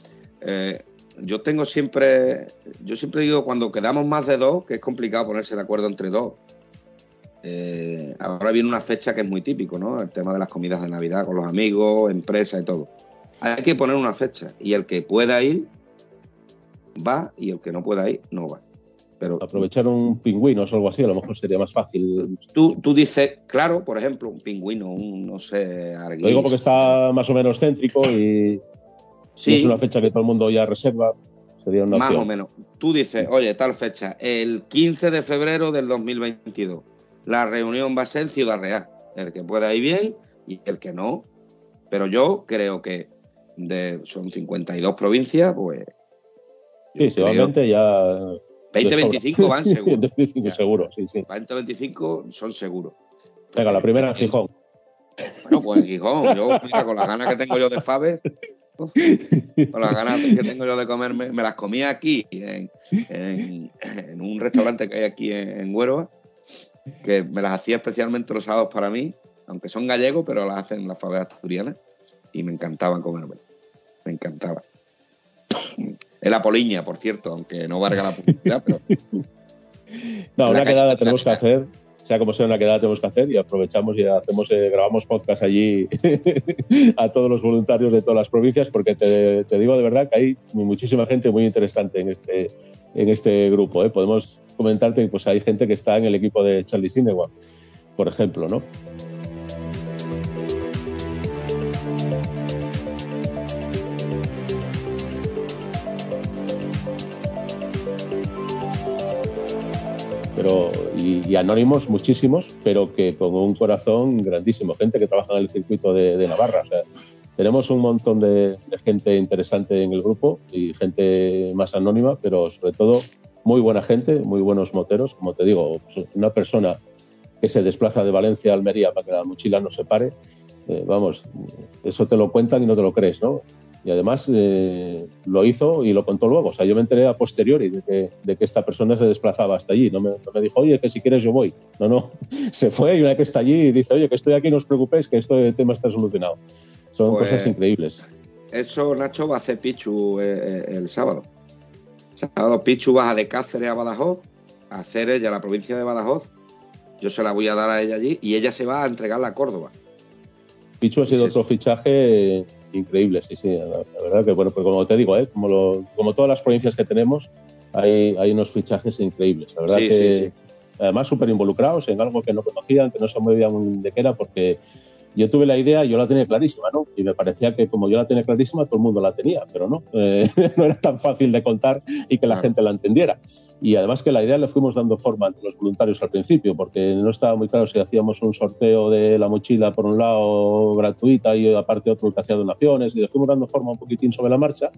eh, yo tengo siempre. Yo siempre digo cuando quedamos más de dos, que es complicado ponerse de acuerdo entre dos. Eh, ahora viene una fecha que es muy típico, ¿no? El tema de las comidas de Navidad con los amigos, empresas y todo. Hay que poner una fecha. Y el que pueda ir, va. Y el que no pueda ir, no va. Pero Aprovechar un pingüino o algo así, a lo mejor sería más fácil. Tú, tú dices, claro, por ejemplo, un pingüino, un, no sé, arguís. Lo digo porque está más o menos céntrico y es una fecha que todo el mundo ya reserva. Sería una más opción. o menos. Tú dices, oye, tal fecha, el 15 de febrero del 2022. La reunión va a ser en Ciudad Real. El que pueda ir bien y el que no. Pero yo creo que de, son 52 provincias, pues. Sí, seguramente ya. 20, 25 van seguro. 25 Ya. seguro, sí, sí. 20, 25 son seguros. Venga, la primera en Gijón. Bueno, pues en Gijón, yo, mira, con las ganas que tengo yo de Faber, con las ganas que tengo yo de comerme, me las comía aquí, en, en- en un restaurante que hay aquí en, en Huelva, que me las hacía especialmente los sábados para mí, aunque son gallegos, pero las hacen las Faber asturianas, y me encantaban comerme. Me encantaba. Es la poliña, por cierto, aunque no valga la publicidad, pero No, una quedada tenemos que hacer, sea como sea una quedada tenemos que hacer y aprovechamos y hacemos, eh, grabamos podcast allí a todos los voluntarios de todas las provincias porque te, te digo de verdad que hay muchísima gente muy interesante en este, en este grupo. ¿eh? Podemos comentarte que pues, hay gente que está en el equipo de Charlie Sinewa, por ejemplo, ¿no? Y, anónimos muchísimos, pero que con un corazón grandísimo, gente que trabaja en el circuito de, Navarra. O sea, tenemos un montón de, de gente interesante en el grupo y gente más anónima, pero sobre todo muy buena gente, muy buenos moteros. Como te digo, pues, una persona que se desplaza de Valencia a Almería para que la mochila no se pare, eh, vamos, eso te lo cuentan y no te lo crees, ¿no? Y además eh, lo hizo y lo contó luego. O sea, yo me enteré a posteriori de que, de que esta persona se desplazaba hasta allí. No me, no me dijo, oye, que si quieres yo voy. No, no. Se fue y una vez que está allí dice, oye, que estoy aquí, no os preocupéis, que este tema está solucionado. Son Pues- cosas increíbles. Eso, Nacho, va a hacer Pichu eh, eh, el sábado. sábado Pichu baja de Cáceres a Badajoz, a hacer ella la provincia de Badajoz. Yo se la voy a dar a ella allí y ella se va a entregarla a Córdoba. Pichu ha sido otro fichaje increíble, sí, sí. La, la verdad que, bueno, pues como te digo, ¿eh? como, lo- como todas las provincias que tenemos, hay, hay unos fichajes increíbles. La verdad Sí, que, sí, sí. además, súper involucrados en algo que no conocían, que no se movían de qué era, porque yo tuve la idea, yo la tenía clarísima, ¿no? Y me parecía que como yo la tenía clarísima, todo el mundo la tenía, pero no, eh, no era tan fácil de contar y que la gente la entendiera. Y además que la idea le fuimos dando forma entre los voluntarios al principio, porque no estaba muy claro si hacíamos un sorteo de la mochila por un lado gratuita y aparte otro que hacía donaciones, y le fuimos dando forma un poquitín sobre la marcha.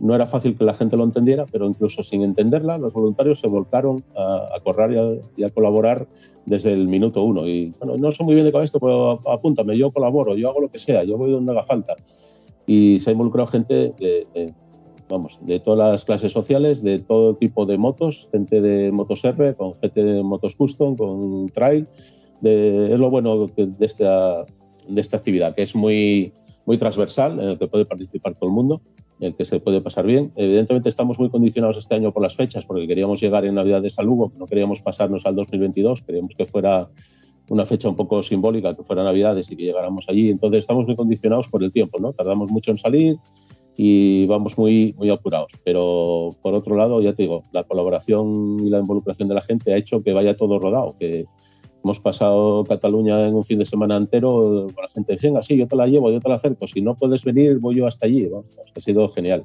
No era fácil que la gente lo entendiera, pero incluso sin entenderla, los voluntarios se volcaron a, a correr y a, y a colaborar desde el minuto uno. Y bueno, no soy muy bien con esto, pero apúntame, yo colaboro, yo hago lo que sea, yo voy donde haga falta. Y se ha involucrado gente de, de- vamos, de todas las clases sociales, de todo tipo de motos, gente de motos R, con gente de motos custom, con trail. De- es lo bueno de esta, de esta actividad, que es muy, muy transversal, en el que puede participar todo el mundo, el que se puede pasar bien. Evidentemente estamos muy condicionados este año por las fechas, porque queríamos llegar en Navidades a Lugo, no queríamos pasarnos al 2022, queríamos que fuera una fecha un poco simbólica, que fuera Navidades y que llegáramos allí. Entonces estamos muy condicionados por el tiempo, ¿no? Tardamos mucho en salir y vamos muy, muy apurados. Pero por otro lado, ya te digo, la colaboración y la involucración de la gente ha hecho que vaya todo rodado, que hemos pasado Cataluña en un fin de semana entero con la gente así, yo te la llevo, yo te la acerco, si no puedes venir, voy yo hasta allí. Ha sido genial.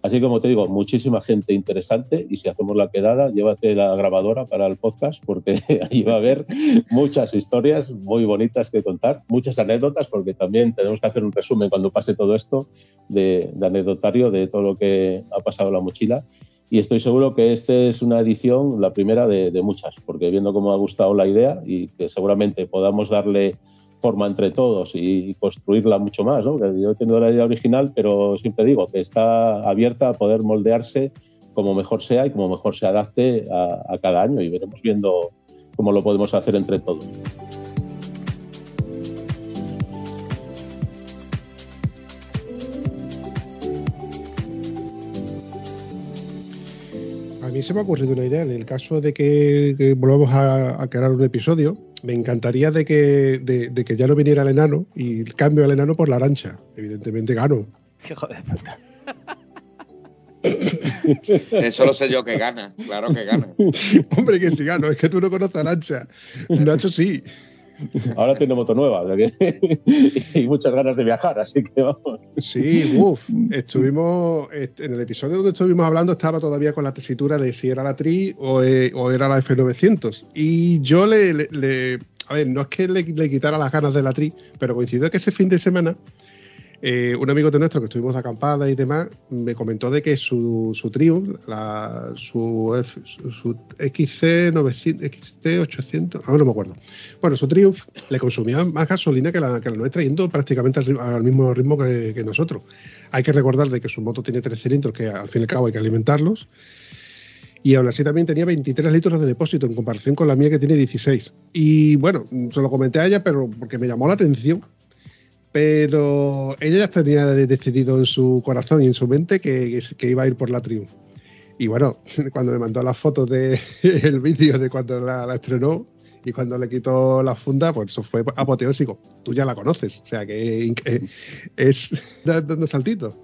Así como te digo, muchísima gente interesante y si hacemos la quedada, llévate la grabadora para el podcast porque ahí va a haber muchas historias muy bonitas que contar, muchas anécdotas porque también tenemos que hacer un resumen cuando pase todo esto de, de anecdotario de todo lo que ha pasado en la mochila y estoy seguro que esta es una edición, la primera de, de muchas, porque viendo cómo ha gustado la idea y que seguramente podamos darle forma entre todos y, construirla mucho más. ¿no? Yo he tenido la idea original, pero siempre digo que está abierta a poder moldearse como mejor sea y como mejor se adapte a, a cada año y veremos viendo cómo lo podemos hacer entre todos. A mí se me ha ocurrido una idea. En el caso de que, volvamos a, crear un episodio, me encantaría de que, de, que ya no viniera el enano y cambio al enano por la arancha. Evidentemente gano. Qué joder puta. Eso lo sé yo que gana, claro que gana. Hombre, que si gano, es que tú no conoces a Arancha. Nacho sí. Ahora tiene moto nueva y muchas ganas de viajar, así que vamos. Sí, uff. Estuvimos, en el episodio donde estuvimos hablando estaba todavía con la tesitura de si era la Tri o, eh, era la F900. Y yo le, a ver, no es que le, le, quitara las ganas de la Tri, pero coincidió que ese fin de semana eh, un amigo de nuestro que estuvimos de acampada y demás me comentó de que su, su Triumph, la, su, su, XC900, XT800, ahora no me acuerdo. Bueno, su Triumph le consumía más gasolina que la, que la nuestra, yendo prácticamente al, mismo ritmo que, nosotros. Hay que recordar de que su moto tiene tres cilindros, que al fin y al cabo hay que alimentarlos. Y aún así también tenía 23 litros de depósito en comparación con la mía que tiene 16. Y bueno, se lo comenté a ella, pero porque me llamó la atención pero ella ya tenía decidido en su corazón y en su mente que, iba a ir por la Triumph. Y bueno, cuando me mandó las fotos del vídeo de cuando la, estrenó y cuando le quitó la funda, pues eso fue apoteósico. Tú ya la conoces, o sea que es dando saltitos.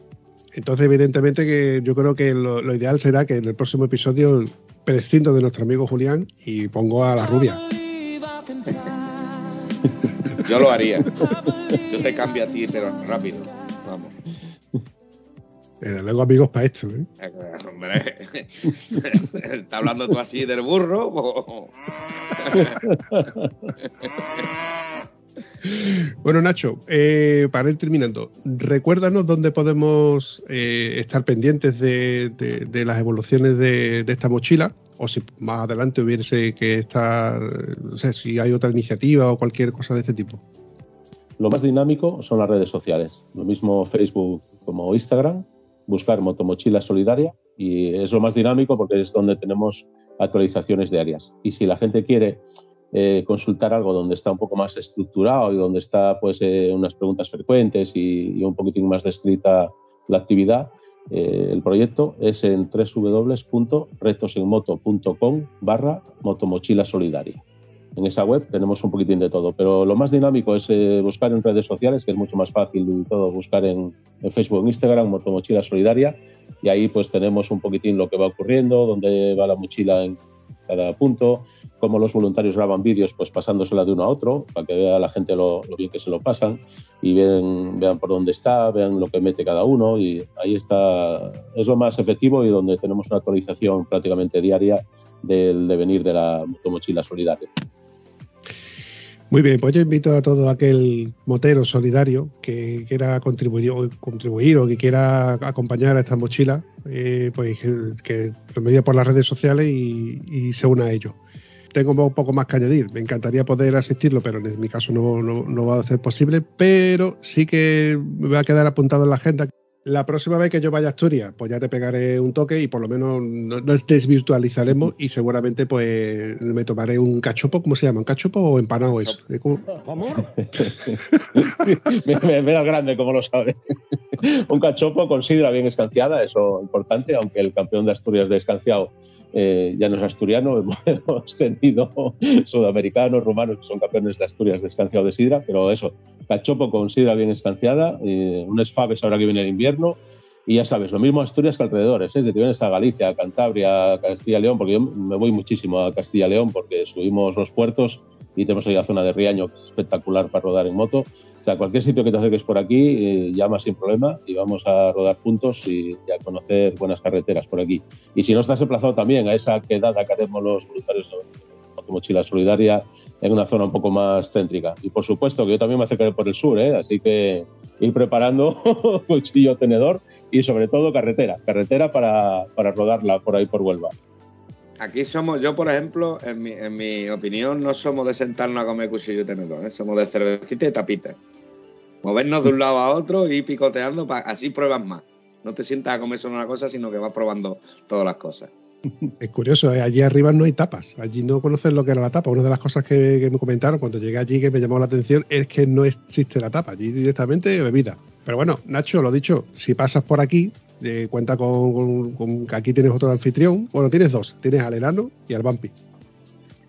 Entonces, evidentemente, que yo creo que lo, lo, ideal será que en el próximo episodio prescindo de nuestro amigo Julián y pongo a la rubia. Yo lo haría. Yo te cambio a ti, pero rápido. Vamos. Desde luego, amigos, para esto. ¿eh? eh hombre, ¿está hablando tú así del burro? bueno, Nacho, eh, para ir terminando, recuérdanos dónde podemos eh, estar pendientes de, las evoluciones de, esta mochila o si más adelante hubiese que estar, no sé, si hay otra iniciativa o cualquier cosa de este tipo. Lo más dinámico son las redes sociales, lo mismo Facebook como Instagram, buscar Motomochila Solidaria y es lo más dinámico porque es donde tenemos actualizaciones diarias. Y si la gente quiere eh, consultar algo donde está un poco más estructurado y donde está pues eh, unas preguntas frecuentes y, y, un poquitín más descrita la actividad, eh, el proyecto es en www.retosenmoto.com barra motomochila solidaria. En esa web tenemos un poquitín de todo, pero lo más dinámico es eh, buscar en redes sociales, que es mucho más fácil todo, buscar en, en Facebook, en Instagram, Motomochila Solidaria, y ahí pues tenemos un poquitín lo que va ocurriendo, dónde va la mochila en cada punto, cómo los voluntarios graban vídeos, pues pasándosela de uno a otro, para que vea la gente lo, bien que se lo pasan y vean, vean por dónde está, vean lo que mete cada uno y ahí está, es lo más efectivo y donde tenemos una actualización prácticamente diaria del devenir de la mochila solidaria. Muy bien, pues yo invito a todo aquel motero solidario que quiera contribuir, contribuir o que quiera acompañar a esta mochila, eh, pues que, lo medie por las redes sociales y, se una a ello. Tengo un poco más que añadir, me encantaría poder asistirlo, pero en mi caso no, no va a ser posible, pero sí que me va a quedar apuntado en la agenda la próxima vez que yo vaya a Asturias, pues ya te pegaré un toque y por lo menos nos desvirtualizaremos y seguramente pues me tomaré un cachopo, ¿cómo se llama? ¿Un cachopo o empanado eso? ¿Cómo? Mira grande, como lo sabe. un cachopo con sidra bien escanciada, eso importante, aunque el campeón de Asturias de escanciado eh, ya no es asturiano, hemos tenido sudamericanos, rumanos que son campeones de Asturias de escanciado de sidra, pero eso, cachopo con sidra bien escanciada, eh, un esfabes ahora que viene el invierno, y ya sabes, lo mismo Asturias que alrededores, ¿eh? si te vienes a Galicia, Cantabria, a Castilla-León, porque yo me voy muchísimo a Castilla-León porque subimos los puertos y tenemos ahí la zona de Riaño, que es espectacular para rodar en moto. O sea, cualquier sitio que te acerques por aquí, eh, llama sin problema y vamos a rodar juntos y, a conocer buenas carreteras por aquí. Y si no estás emplazado también a esa quedada que haremos los voluntarios de Mochila Solidaria en una zona un poco más céntrica. Y por supuesto que yo también me acercaré por el sur, ¿eh? así que ir preparando cuchillo tenedor y sobre todo carretera, carretera para, para rodarla por ahí por Huelva. Aquí somos, yo por ejemplo, en mi, en mi opinión, no somos de sentarnos a comer cuchillo y tenedor, ¿eh? somos de cervecita y tapita. Movernos de un lado a otro y picoteando, pa- así pruebas más. No te sientas a comer solo una cosa, sino que vas probando todas las cosas. Es curioso, ¿eh? allí arriba no hay tapas. Allí no conocen lo que era la tapa. Una de las cosas que, que me comentaron cuando llegué allí que me llamó la atención es que no existe la tapa. Allí directamente bebida. Pero bueno, Nacho, lo dicho, si pasas por aquí, eh, cuenta con, con- con aquí tienes otro anfitrión. Bueno, tienes dos. Tienes al enano y al vampi.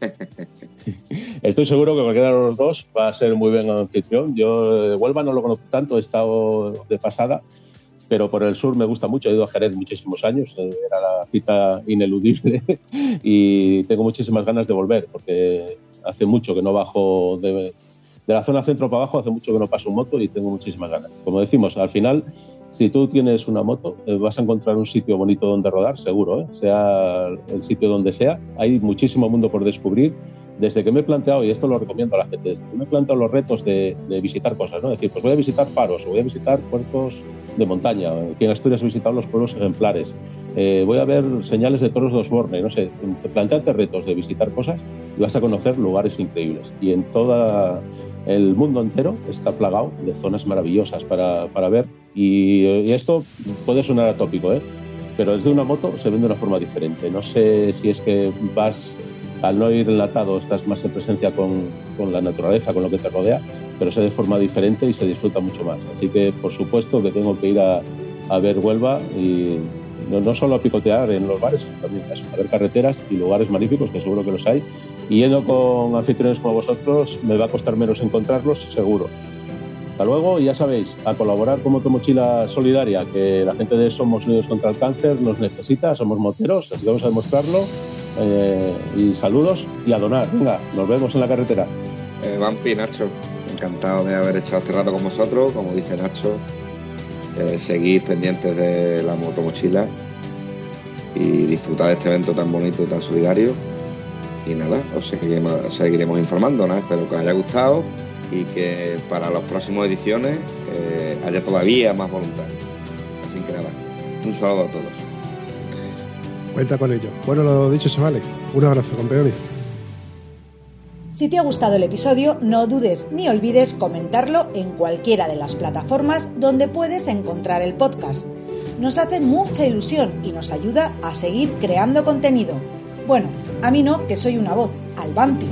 Estoy seguro que cualquiera de los dos va a ser muy buen anfitrión. Yo eh, Huelva no lo conozco tanto, he estado de pasada, pero por el sur me gusta mucho. He ido a Jerez muchísimos años, eh, era la cita ineludible y tengo muchísimas ganas de volver porque hace mucho que no bajo de, de la zona centro para abajo, hace mucho que no paso moto y tengo muchísimas ganas. Como decimos, al final, si tú tienes una moto, eh, vas a encontrar un sitio bonito donde rodar, seguro, ¿eh? sea el sitio donde sea. Hay muchísimo mundo por descubrir desde que me he planteado, y esto lo recomiendo a la gente, desde que me he planteado los retos de, de visitar cosas, ¿no? Es decir, pues voy a visitar faros, o voy a visitar puertos de montaña, aquí en Asturias he visitado los pueblos ejemplares, eh, voy a ver señales de toros de Osborne, no sé, planteate retos de visitar cosas y vas a conocer lugares increíbles. Y en todo el mundo entero está plagado de zonas maravillosas para, para ver. Y, esto puede sonar atópico, ¿eh? pero desde una moto se ve de una forma diferente. No sé si es que vas al no ir enlatado estás más en presencia con, con, la naturaleza, con lo que te rodea, pero se de forma diferente y se disfruta mucho más. Así que, por supuesto, que tengo que ir a, ver Huelva y no, solo a picotear en los bares, sino también a ver carreteras y lugares magníficos, que seguro que los hay. Y yendo con anfitriones como vosotros, me va a costar menos encontrarlos, seguro. Hasta luego y ya sabéis, a colaborar con Motomochila Solidaria, que la gente de Somos Unidos contra el Cáncer nos necesita, somos moteros, así que vamos a demostrarlo. Eh, y saludos y a donar. Venga, nos vemos en la carretera. Eh, Vampi, Nacho, encantado de haber echado este rato con vosotros. Como dice Nacho, eh, pendientes de la motomochila y disfrutar de este evento tan bonito y tan solidario. Y nada, os seguiremos, os seguiremos informando. ¿no? Espero que os haya gustado y que para las próximas ediciones eh, haya todavía más voluntad. Así que nada, un saludo a todos. Cuenta con ello. Bueno, lo dicho, chavales. Un abrazo, campeones. Si te ha gustado el episodio, no dudes ni olvides comentarlo en cualquiera de las plataformas donde puedes encontrar el podcast. Nos hace mucha ilusión y nos ayuda a seguir creando contenido. Bueno, a mí no, que soy una voz, al vampi.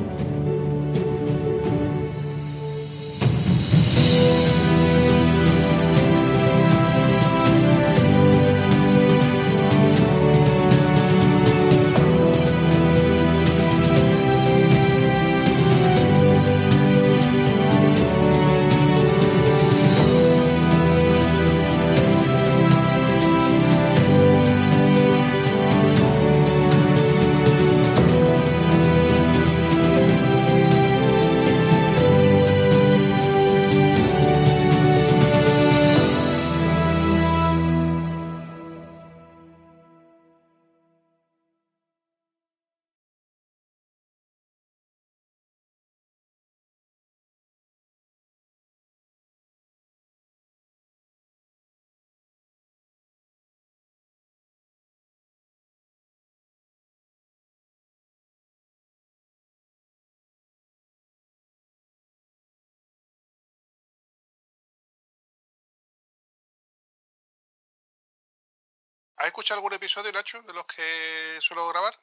¿Has escuchado algún episodio, Nacho, de los que suelo grabar?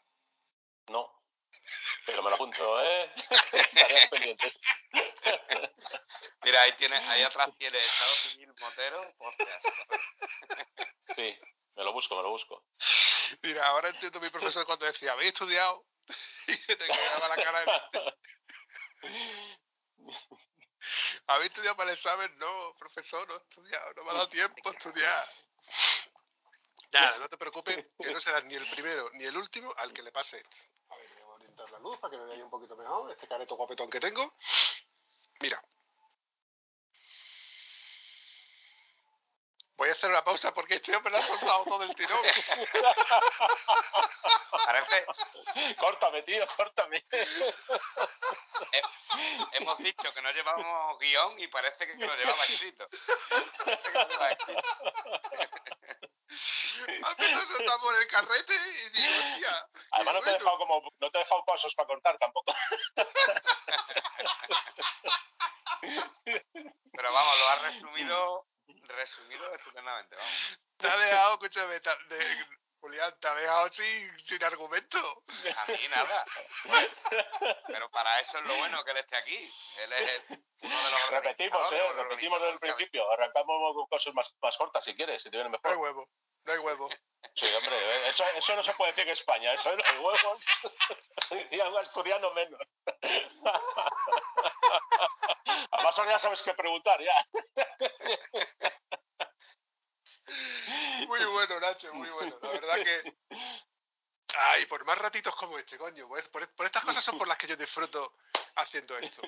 No. Pero me lo apunto, ¿eh? Tareas pendientes. Mira, ahí tiene, ahí atrás tiene Estado Civil Motero, podcast. Sí, me lo busco, me lo busco. Mira, ahora entiendo a mi profesor cuando decía, ¿habéis estudiado? Y que te quedaba la cara de... ¿Habéis estudiado para el examen? No, profesor, no he estudiado, no me ha dado tiempo a estudiar. Nada, no te preocupes, que no serás ni el primero ni el último al que le pase esto. A ver, voy a orientar la luz para que me veáis un poquito mejor, este careto guapetón que tengo. Mira. Voy a hacer una pausa porque este hombre lo ha soltado todo el tirón. Parece, Córtame, tío, córtame. hemos dicho que no llevamos guion y parece que lo llevaba escrito. Parece que lo llevaba escrito. Ha empezado a saltar por el carrete y digo, hostia. Además, no te, he dejado como, no te he dejado pasos para cortar tampoco. Pero vamos, lo has resumido, resumido estupendamente, vamos. Te ha dejado, escúchame, te ha- de- Julián, te ha dejado sin, sin argumento. A mí nada. Pero para eso es lo bueno que él esté aquí. Él es el- uno de los Repetimos, ¿eh? Repetimos desde el principio. Arrancamos con cosas más, más cortas si quieres, si te viene mejor. huevo, no hay huevo. Sí, hombre, eh, eso, eso no se puede decir en España, eso no hay huevos. Y a un asturiano menos. Además, ahora ya sabes qué preguntar, ya. Muy bueno, Nacho, muy bueno. La verdad que. Ay, por más ratitos como este, coño. Por, por- por estas cosas son por las que yo disfruto haciendo esto.